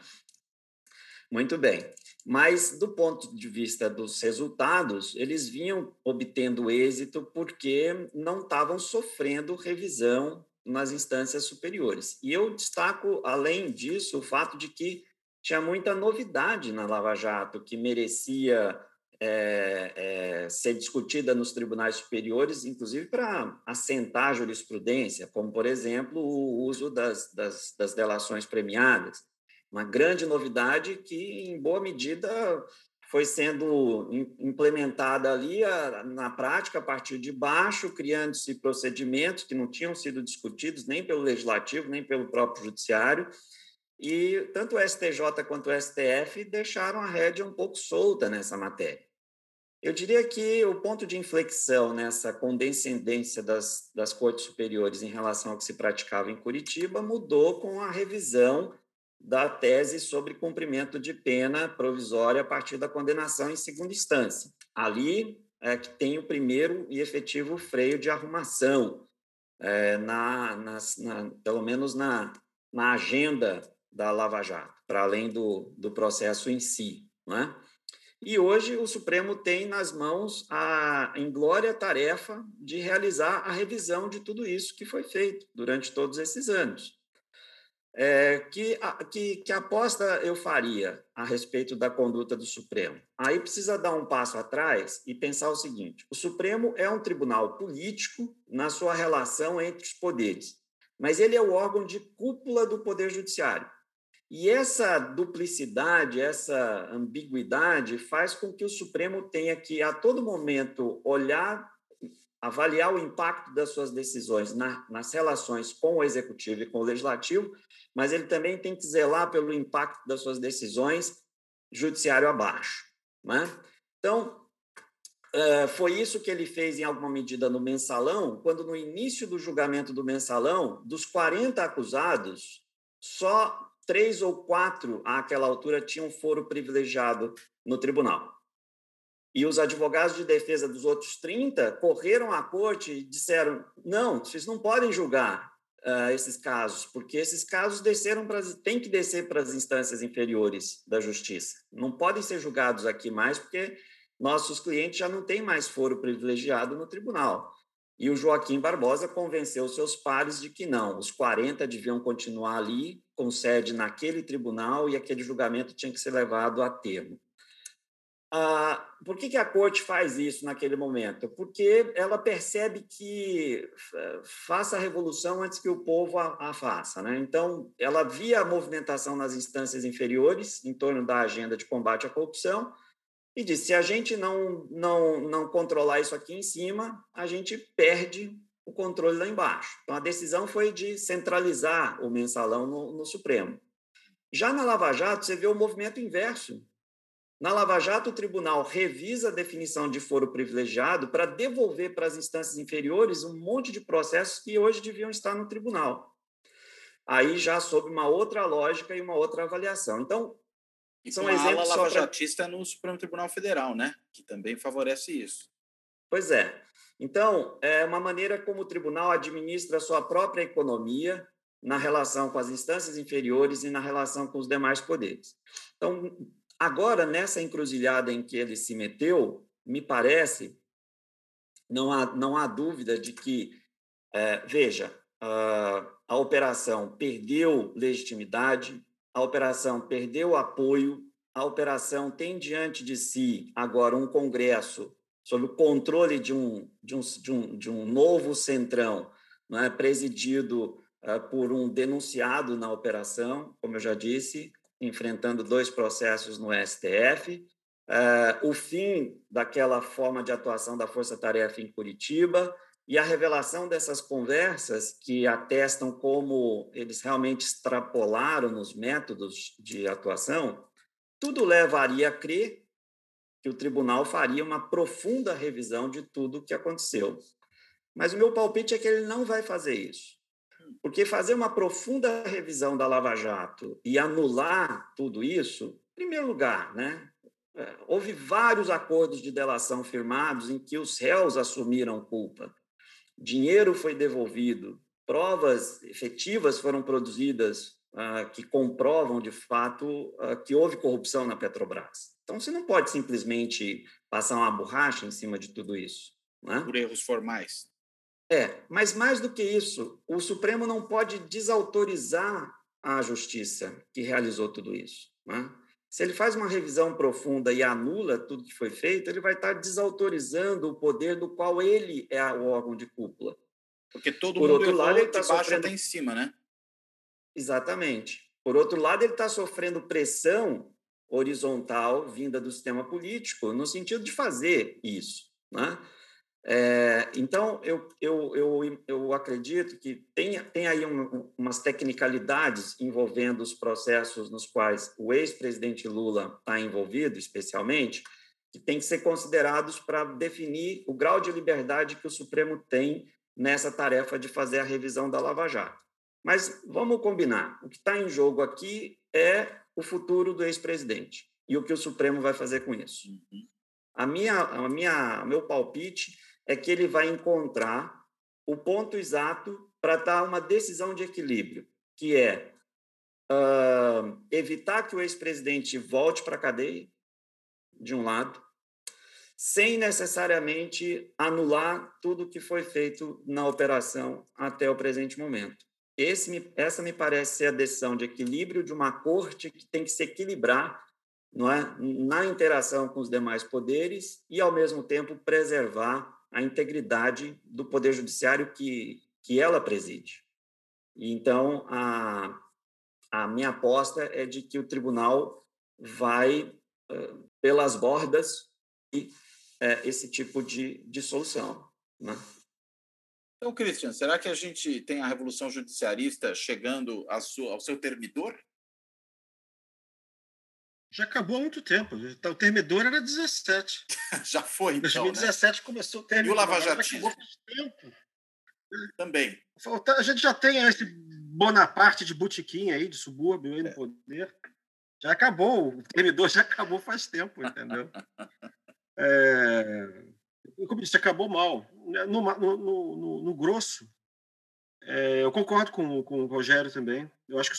Speaker 2: Muito bem. Mas, do ponto de vista dos resultados, eles vinham obtendo êxito porque não estavam sofrendo revisão nas instâncias superiores. E eu destaco, além disso, o fato de que tinha muita novidade na Lava Jato que merecia é, é, ser discutida nos tribunais superiores, inclusive para assentar a jurisprudência, como, por exemplo, o uso das, das, das delações premiadas. Uma grande novidade que, em boa medida, foi sendo implementada ali na prática a partir de baixo, criando-se procedimentos que não tinham sido discutidos nem pelo legislativo, nem pelo próprio judiciário, e tanto o STJ quanto o STF deixaram a rédea um pouco solta nessa matéria. Eu diria que o ponto de inflexão nessa condescendência das, das cortes superiores em relação ao que se praticava em Curitiba mudou com a revisão da tese sobre cumprimento de pena provisória a partir da condenação em segunda instância. Ali é que tem o primeiro e efetivo freio de arrumação, é, na, na, na, pelo menos na, na agenda da Lava Jato, para além do, do processo em si. Não é? E hoje o Supremo tem nas mãos a inglória tarefa de realizar a revisão de tudo isso que foi feito durante todos esses anos. É, que, que, que aposta eu faria a respeito da conduta do Supremo? Aí precisa dar um passo atrás e pensar o seguinte: o Supremo é um tribunal político na sua relação entre os poderes, mas ele é o órgão de cúpula do Poder Judiciário. E essa duplicidade, essa ambiguidade faz com que o Supremo tenha que, a todo momento, olhar, avaliar o impacto das suas decisões na, nas relações com o Executivo e com o Legislativo mas ele também tem que zelar pelo impacto das suas decisões judiciário abaixo. Né? Então, eh, foi isso que ele fez em alguma medida no mensalão, quando no início do julgamento do mensalão, dos 40 acusados, só três ou quatro àquela altura tinham foro privilegiado no tribunal. E os advogados de defesa dos outros 30 correram à corte e disseram: não, vocês não podem julgar, uh, esses casos, porque esses casos desceram para têm que descer para as instâncias inferiores da justiça. Não podem ser julgados aqui mais, porque nossos clientes já não têm mais foro privilegiado no tribunal. E o Joaquim Barbosa convenceu seus pares de que não, os 40 deviam continuar ali, com sede naquele tribunal, e aquele julgamento tinha que ser levado a termo. Ah, por que, que a corte faz isso naquele momento? Porque ela percebe que eh, faça a revolução antes que o povo a, a, faça. Né? Então, ela via a movimentação nas instâncias inferiores em torno da agenda de combate à corrupção e disse: se a gente não, não, não controlar isso aqui em cima, a gente perde o controle lá embaixo. Então, a decisão foi de centralizar o mensalão no, no Supremo. Já na Lava Jato, você vê o movimento inverso. Na Lava Jato, o tribunal revisa a definição de foro privilegiado para devolver para as instâncias inferiores um monte de processos que hoje deviam estar no tribunal. Aí já sob uma outra lógica e uma outra avaliação. Então,
Speaker 1: e são exemplos ala lava-jatista pra... no Supremo Tribunal Federal, né? Que também favorece isso.
Speaker 2: Pois é. Então, é uma maneira como o tribunal administra a sua própria economia na relação com as instâncias inferiores e na relação com os demais poderes. Então, Agora, nessa encruzilhada em que ele se meteu, me parece, não há, não há dúvida de que, é, veja, a, a operação perdeu legitimidade, a operação perdeu apoio, a operação tem diante de si agora um Congresso sob o controle de um, de um, de um, de um novo centrão, não é? presidido uh, por um denunciado na operação, como eu já disse, enfrentando dois processos no STF, uh, eh, o fim daquela forma de atuação da Força Tarefa em Curitiba e a revelação dessas conversas que atestam como eles realmente extrapolaram nos métodos de atuação, tudo levaria a crer que o tribunal faria uma profunda revisão de tudo o que aconteceu. Mas o meu palpite é que ele não vai fazer isso. Porque fazer uma profunda revisão da Lava Jato e anular tudo isso, em primeiro lugar, né? É, houve vários acordos de delação firmados em que os réus assumiram culpa. Dinheiro foi devolvido, provas efetivas foram produzidas uh, que comprovam, de fato, uh, que houve corrupção na Petrobras. Então, você não pode simplesmente passar uma borracha em cima de tudo isso. Né?
Speaker 1: Por erros formais.
Speaker 2: É, mas mais do que isso, o Supremo não pode desautorizar a justiça que realizou tudo isso. Né? Se ele faz uma revisão profunda e anula tudo que foi feito, ele vai estar desautorizando o poder do qual ele é o órgão de cúpula.
Speaker 1: Porque todo Por mundo outro lado, ele está sofrendo em cima, né?
Speaker 2: Exatamente. Por outro lado, ele está sofrendo pressão horizontal vinda do sistema político no sentido de fazer isso, né? É, então, eu, eu, eu, eu acredito que tem, tem aí um, umas tecnicalidades envolvendo os processos nos quais o ex-presidente Lula está envolvido, especialmente, que tem que ser considerados para definir o grau de liberdade que o Supremo tem nessa tarefa de fazer a revisão da Lava Jato. Mas vamos combinar: o que está em jogo aqui é o futuro do ex-presidente e o que o Supremo vai fazer com isso. Uhum. A minha, a minha, meu palpite é que ele vai encontrar o ponto exato para dar uma decisão de equilíbrio, que é uh, evitar que o ex-presidente volte para a cadeia, de um lado, sem necessariamente anular tudo que foi feito na operação até o presente momento. Esse, essa me parece ser a decisão de equilíbrio de uma corte que tem que se equilibrar não é, na interação com os demais poderes e, ao mesmo tempo, preservar a integridade do Poder Judiciário que, que ela preside. Então, a, a minha aposta é de que o tribunal vai uh, pelas bordas e uh, esse tipo de, de solução. Né?
Speaker 1: Então, Christian, será que a gente tem a revolução judiciarista chegando ao seu termidor?
Speaker 3: Já acabou há muito tempo. O termidor era 17.
Speaker 1: já foi, então.
Speaker 3: 2017
Speaker 1: né?
Speaker 3: começou o termidor.
Speaker 1: E o Lava Jatismo? tempo. Também.
Speaker 3: A gente já tem esse Bonaparte de botiquim aí, de subúrbio aí no é. poder. Já acabou. O termidor já acabou faz tempo, entendeu? é, como disse, acabou mal. No, no, no, no grosso, é, eu concordo com, com o Rogério também. Eu acho que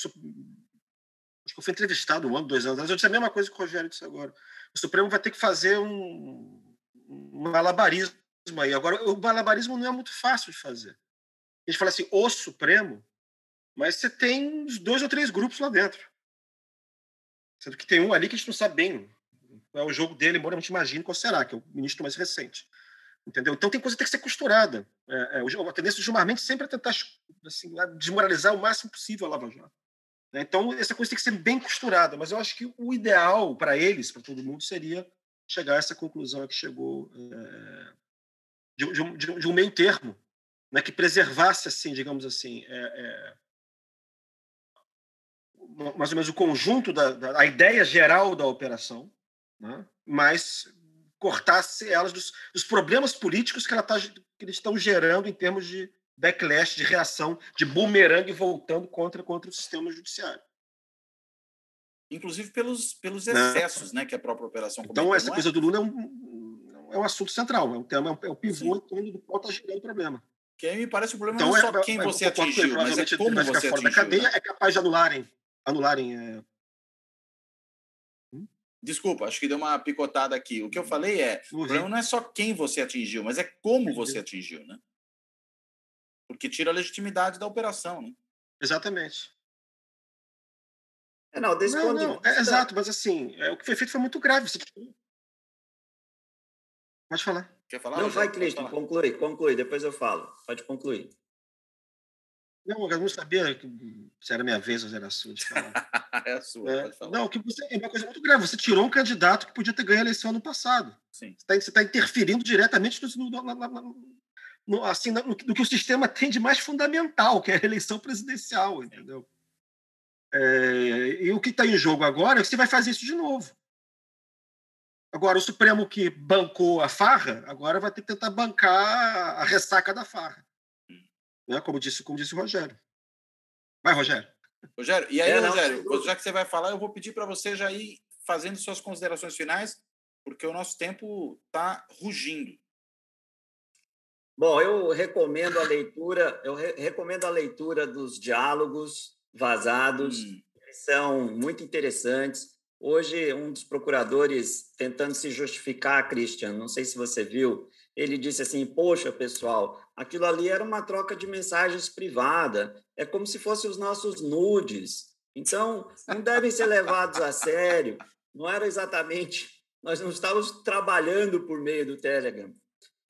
Speaker 3: acho que eu fui entrevistado um ano, dois anos atrás, eu disse a mesma coisa que o Rogério disse agora. O Supremo vai ter que fazer um, um malabarismo aí. Agora, o malabarismo não é muito fácil de fazer. A gente fala assim, o Supremo, mas você tem dois ou três grupos lá dentro. Sendo que tem um ali que a gente não sabe bem qual é o jogo dele, embora a gente imagine qual será, que é o ministro mais recente. Entendeu? Então tem coisa que tem que ser costurada. É, é, a tendência do Gilmar Mendes sempre é tentar assim, desmoralizar o máximo possível a Lava Jato. Né? Então, essa coisa tem que ser bem costurada, mas eu acho que o ideal para eles, para todo mundo, seria chegar a essa conclusão que chegou é, de, de, um, de, um, meio termo, né, que preservasse, assim, digamos assim, é, é, mais ou menos o conjunto da, da a ideia geral da operação, né? mas cortasse elas dos, dos problemas políticos que, ela tá, que eles estão gerando em termos de backlash, de reação, de bumerangue voltando contra, contra o sistema judiciário.
Speaker 1: Inclusive pelos, pelos excessos né, que a própria operação
Speaker 3: Então, essa coisa é? do Lula é um, é um assunto central, é um tema, é o pivô do qual está gerando o problema.
Speaker 1: Que aí me parece o problema então, não é só é, quem é, você atingiu, mas é como
Speaker 3: vai
Speaker 1: você
Speaker 3: fora atingiu. Da cadeia, né? É capaz de anularem, anularem é...
Speaker 1: Hum? Desculpa, acho que deu uma picotada aqui. O que eu falei é, o problema não é só quem você atingiu, mas é como você atingiu, né? Porque tira a legitimidade da operação, né?
Speaker 3: Exatamente.
Speaker 2: É, não, desse
Speaker 3: não, não, é, exato, mas assim, é, o que foi feito foi muito grave. Você... Pode falar.
Speaker 1: Quer falar?
Speaker 2: Não, vai, Cristian, conclui, conclui, depois eu falo. Pode concluir.
Speaker 3: Não, eu não sabia se era minha vez ou era a sua de falar.
Speaker 1: é a sua, é, pode falar.
Speaker 3: Não, que você, é uma coisa muito grave. Você tirou um candidato que podia ter ganho a eleição no passado.
Speaker 1: Sim.
Speaker 3: Você está tá interferindo diretamente no, no, no, no assim, no, no, que o sistema tem de mais fundamental, que é a eleição presidencial, entendeu? É, e o que está em jogo agora é que você vai fazer isso de novo. Agora, o Supremo que bancou a farra, agora vai ter que tentar bancar a ressaca da farra. Né? Como, disse, como disse o Rogério. Vai, Rogério.
Speaker 1: Rogério, e aí, é, Rogério, não, já que você vai falar, eu vou pedir para você já ir fazendo suas considerações finais, porque o nosso tempo está rugindo.
Speaker 2: Bom, eu recomendo a leitura, eu re recomendo a leitura dos diálogos vazados, hum. eles são muito interessantes. Hoje, um dos procuradores tentando se justificar, Christian, não sei se você viu, ele disse assim: Poxa, pessoal, aquilo ali era uma troca de mensagens privada, é como se fossem os nossos nudes. Então, não devem ser levados a sério. Não era exatamente. Nós não estávamos trabalhando por meio do Telegram.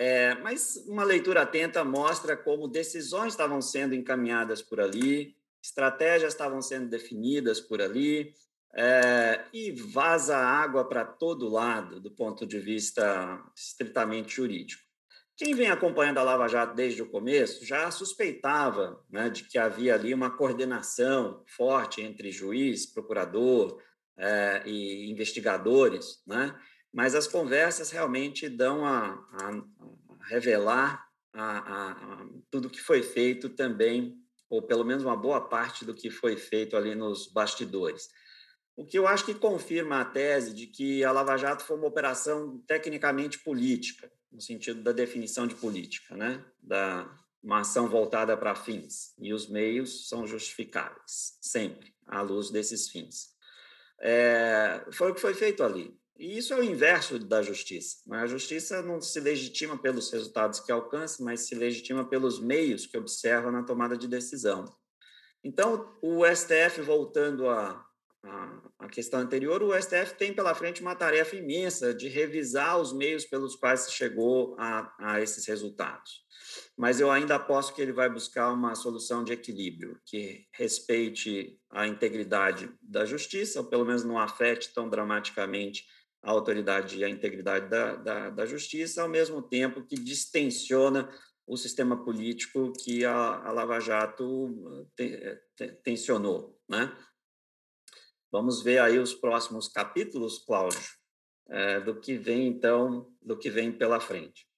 Speaker 2: É, mas uma leitura atenta mostra como decisões estavam sendo encaminhadas por ali, estratégias estavam sendo definidas por ali, é, e vaza água para todo lado do ponto de vista estritamente jurídico. Quem vem acompanhando a Lava Jato desde o começo já suspeitava né, de que havia ali uma coordenação forte entre juiz, procurador é, e investigadores, né? mas as conversas realmente dão a, a, a revelar a, tudo que foi feito também, ou pelo menos uma boa parte do que foi feito ali nos bastidores. O que eu acho que confirma a tese de que a Lava Jato foi uma operação tecnicamente política, no sentido da definição de política, né? da uma ação voltada para fins, e os meios são justificáveis, sempre, à luz desses fins. É, foi o que foi feito ali. E isso é o inverso da justiça. Né? A justiça não se legitima pelos resultados que alcança, mas se legitima pelos meios que observa na tomada de decisão. Então, o STF, voltando a, a, questão anterior, o STF tem pela frente uma tarefa imensa de revisar os meios pelos quais se chegou a, a esses resultados. Mas eu ainda aposto que ele vai buscar uma solução de equilíbrio que respeite a integridade da justiça, ou pelo menos não afete tão dramaticamente a autoridade e a integridade da, da, da justiça, ao mesmo tempo que distensiona o sistema político que a, a Lava Jato te, te, tensionou, né? Vamos ver aí os próximos capítulos, Cláudio, é, do que vem, então, do que vem pela frente.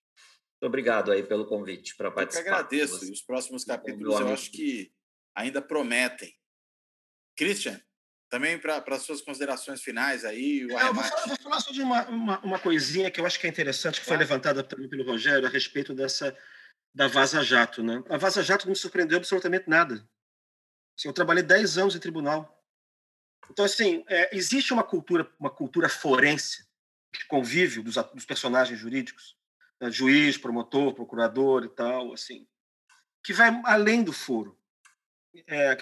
Speaker 2: Muito obrigado aí pelo convite para participar.
Speaker 1: Eu que agradeço. E os próximos capítulos eu acho que ainda prometem. Christian, também para as suas considerações finais aí.
Speaker 3: O é, eu vou falar, vou falar, só de uma, uma, uma, coisinha que eu acho que é interessante, que foi levantada também pelo Rogério, a respeito dessa da Vaza Jato. Né? A Vaza Jato não me surpreendeu absolutamente nada. Assim, eu trabalhei 10 anos em tribunal. Então, assim, é, existe uma cultura, uma cultura forense de convívio dos, dos personagens jurídicos, né? juiz, promotor, procurador e tal, assim, que vai além do foro. É,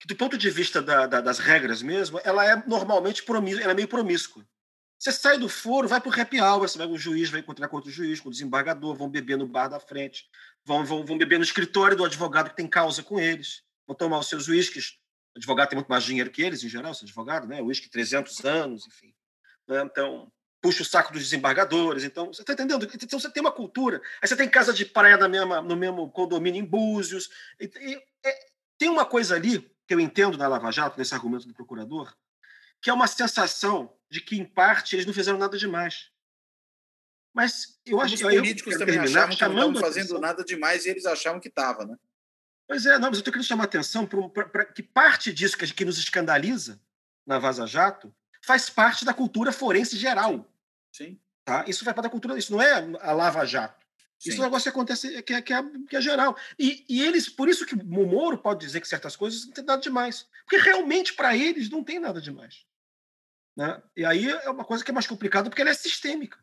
Speaker 3: que, do ponto de vista da, da, das regras mesmo, ela é normalmente promíscua, ela é meio promíscua. Você sai do foro, vai para o happy hour, você vai, o juiz vai encontrar com outro juiz, com o desembargador, vão beber no bar da frente, vão, vão, vão beber no escritório do advogado que tem causa com eles, vão tomar os seus uísques o advogado tem muito mais dinheiro que eles, em geral, esse advogado, né? Whisky 300 anos, enfim. Né? Então, puxa o saco dos desembargadores. Então, você está entendendo? Então, você tem uma cultura. Aí você tem casa de praia na mesma, no mesmo condomínio em Búzios. E, e, é, tem uma coisa ali que eu entendo na Lava Jato, nesse argumento do procurador, que é uma sensação de que, em parte, eles não fizeram nada demais. Mas eu acho
Speaker 1: que. Os políticos também achavam que não estavam fazendo atenção. nada demais e eles achavam que estava, né?
Speaker 3: Pois é, não, mas eu estou querendo chamar a atenção para que parte disso que, que nos escandaliza na Vaza Jato faz parte da cultura forense geral.
Speaker 1: Sim.
Speaker 3: Tá? Isso faz parte da cultura, isso não é a Lava Jato. Sim. Isso é um negócio que acontece, que é, que é, que é geral. E, e, eles, por isso que o Moro pode dizer que certas coisas não tem nada demais. Porque realmente, para eles, não tem nada demais. Né? E aí é uma coisa que é mais complicada porque ela é sistêmica.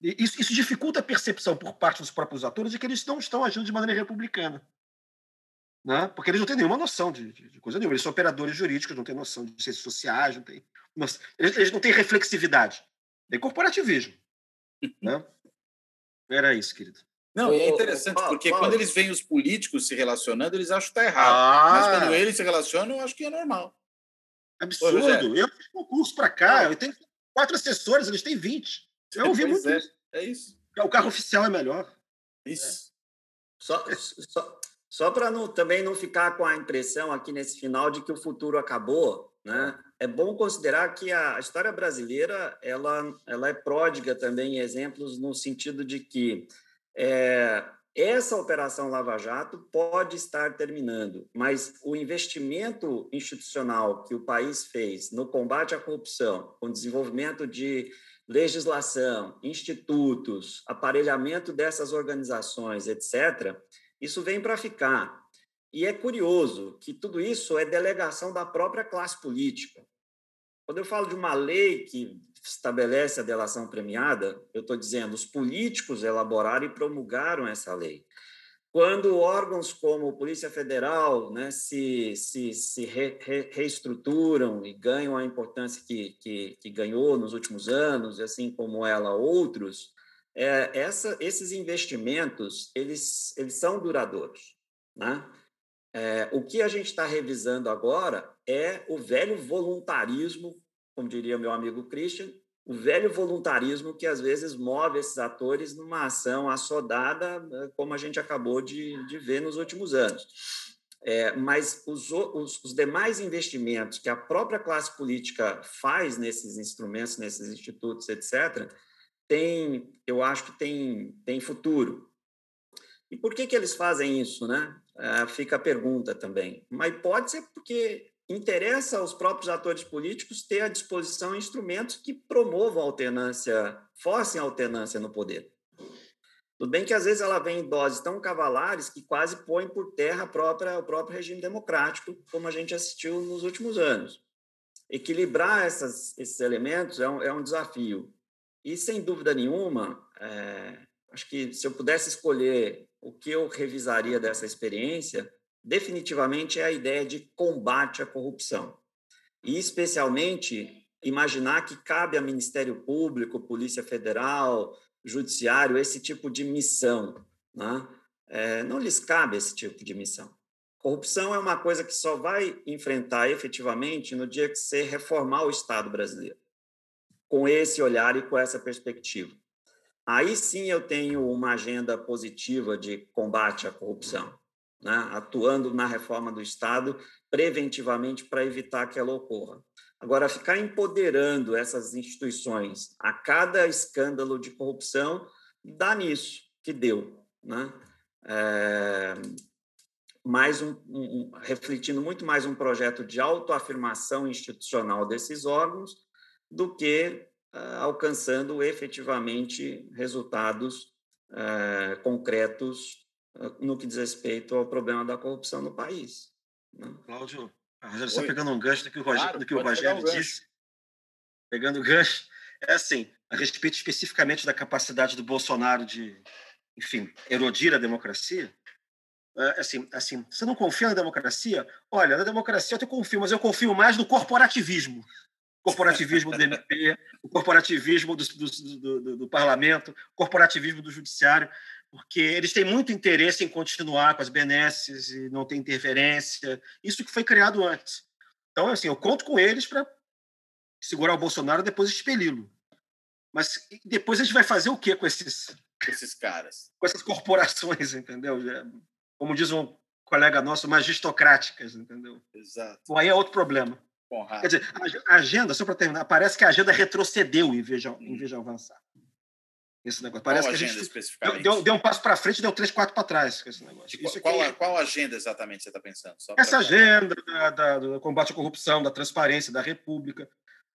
Speaker 3: E isso, isso dificulta a percepção por parte dos próprios atores de que eles não estão agindo de maneira republicana né? porque eles não têm nenhuma noção de, de, de, coisa nenhuma. Eles são operadores jurídicos, não têm noção de ciências sociais, não têm, eles, eles, não têm reflexividade. Tem corporativismo. né? Era isso, querido.
Speaker 1: Não, é interessante, porque quando eles veem os políticos se relacionando, eles acham que está errado. Ah. Mas quando eles se relacionam, eu acho que é normal.
Speaker 3: Absurdo. eu fiz concurso para cá, eu tenho quatro assessores, eles têm 20. Eu ouvi muito
Speaker 1: é,
Speaker 3: isso.
Speaker 1: É isso.
Speaker 3: O carro oficial é melhor.
Speaker 1: Isso. É.
Speaker 2: Só, só, só para também não ficar com a impressão aqui nesse final de que o futuro acabou, né? É bom considerar que a história brasileira ela, ela é pródiga também em exemplos no sentido de que é, essa operação Lava Jato pode estar terminando, mas o investimento institucional que o país fez no combate à corrupção, com desenvolvimento de legislação, institutos, aparelhamento dessas organizações, etc., isso vem para ficar. E é curioso que tudo isso é delegação da própria classe política. Quando eu falo de uma lei que estabelece a delação premiada, eu estou dizendo os políticos elaboraram e promulgaram essa lei. Quando órgãos como Polícia Federal né, se, se, se re, re, reestruturam e ganham a importância que, que, que ganhou nos últimos anos, assim como ela outros, é, essa, esses investimentos eles, eles são duradouros. Né? É, o que a gente está revisando agora é o velho voluntarismo, como diria meu amigo Christian, o velho voluntarismo que às vezes move esses atores numa ação assodada, né, como a gente acabou de, de ver nos últimos anos. É, mas os, os, os, demais investimentos que a própria classe política faz nesses instrumentos, nesses institutos, etc., tem, eu acho que tem, tem futuro. E por que, que eles fazem isso, né? É, fica a pergunta também. Mas pode ser porque interessa aos próprios atores políticos ter à disposição instrumentos que promovam a alternância, forcem a alternância no poder. Tudo bem que às vezes ela vem em doses tão cavalares que quase põe por terra própria, o próprio regime democrático, como a gente assistiu nos últimos anos. Equilibrar essas, esses elementos é um, é um desafio. E, sem dúvida nenhuma, é, acho que se eu pudesse escolher o que eu revisaria dessa experiência, definitivamente é a ideia de combate à corrupção. E, especialmente, imaginar que cabe a Ministério Público, Polícia Federal, Judiciário, esse tipo de missão. Né? É, não lhes cabe esse tipo de missão. Corrupção é uma coisa que só vai enfrentar efetivamente no dia que você reformar o Estado brasileiro com esse olhar e com essa perspectiva. Aí sim eu tenho uma agenda positiva de combate à corrupção, né? atuando na reforma do Estado preventivamente para evitar que ela ocorra. Agora, ficar empoderando essas instituições a cada escândalo de corrupção, dá nisso que deu. Né? É, mais um, um, refletindo muito mais um projeto de autoafirmação institucional desses órgãos do que alcançando efetivamente resultados uh, concretos uh, no que diz respeito ao problema da corrupção no país.
Speaker 3: Né? Cláudio, Rogério, só pegando um gancho do que o Rogério, claro, do que o Rogério disse, pegando o gancho, é assim, a respeito especificamente da capacidade do Bolsonaro de, enfim, erodir a democracia, é, assim, assim, você não confia na democracia? Olha, na democracia eu te confio, mas eu confio mais no corporativismo corporativismo do MP, o corporativismo do, do, do, do, parlamento, o corporativismo do judiciário, porque eles têm muito interesse em continuar com as benesses e não ter interferência. Isso que foi criado antes. Então, assim, eu conto com eles para segurar o Bolsonaro e depois expeli-lo. Mas depois a gente vai fazer o quê com esses,
Speaker 1: esses caras?
Speaker 3: Com essas corporações, entendeu? Como diz um colega nosso, magistocráticas, entendeu?
Speaker 1: Exato.
Speaker 3: Bom, aí é outro problema.
Speaker 1: Conrado.
Speaker 3: Quer dizer, a agenda, só para terminar, parece que a agenda retrocedeu em vez de, em vez de avançar. Esse negócio. Parece
Speaker 1: qual
Speaker 3: que a gente
Speaker 1: especificamente?
Speaker 3: deu, deu um passo para frente, deu três, quatro para trás com esse negócio.
Speaker 1: Qual, qual, qual agenda exatamente você está pensando? Só
Speaker 3: essa
Speaker 1: pra-
Speaker 3: agenda da, da- do combate à corrupção, da transparência, da república,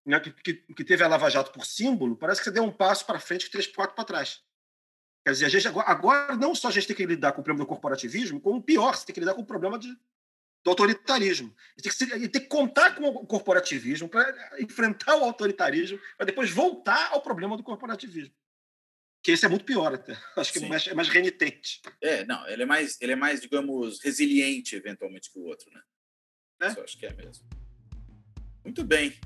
Speaker 3: né, que, que, que teve a Lava Jato por símbolo, parece que você deu um passo para frente e três, quatro para trás. Quer dizer, a gente agora, agora não só a gente tem que lidar com o problema do corporativismo, como pior, você tem que lidar com o problema de, do autoritarismo. E tem, que, se- e tem que contar com o corporativismo para enfrentar o autoritarismo, para depois voltar ao problema do corporativismo. Que esse é muito pior até. Acho que é mais, é mais renitente.
Speaker 1: É, não, ele é mais, ele é mais, digamos, resiliente eventualmente que o outro, né?
Speaker 3: É?
Speaker 1: Isso eu acho que é mesmo. Muito bem.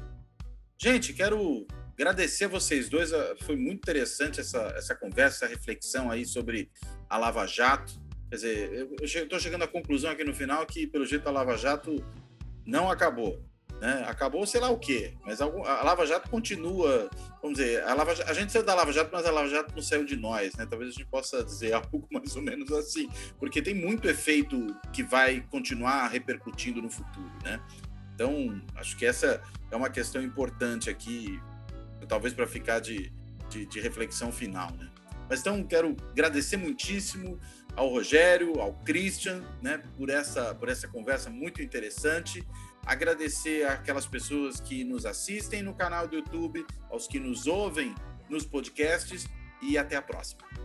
Speaker 1: Gente, quero agradecer a vocês dois. ah, Foi muito interessante essa, essa conversa, essa reflexão aí sobre a Lava Jato. Quer dizer, eu estou chegando à conclusão aqui no final que, pelo jeito, a Lava Jato não acabou. Né? Acabou sei lá o quê, mas a Lava Jato continua, vamos dizer, a, Lava, Ja- a gente saiu da Lava Jato, mas a Lava Jato não saiu de nós, né? Talvez a gente possa dizer algo mais ou menos assim, porque tem muito efeito que vai continuar repercutindo no futuro, né? Então, acho que essa é uma questão importante aqui, talvez para ficar de, de, de reflexão final, né? Mas então, quero agradecer muitíssimo ao Rogério, ao Christian, né, por essa, por essa conversa muito interessante. Agradecer aquelas pessoas que nos assistem no canal do YouTube, aos que nos ouvem nos podcasts e até a próxima.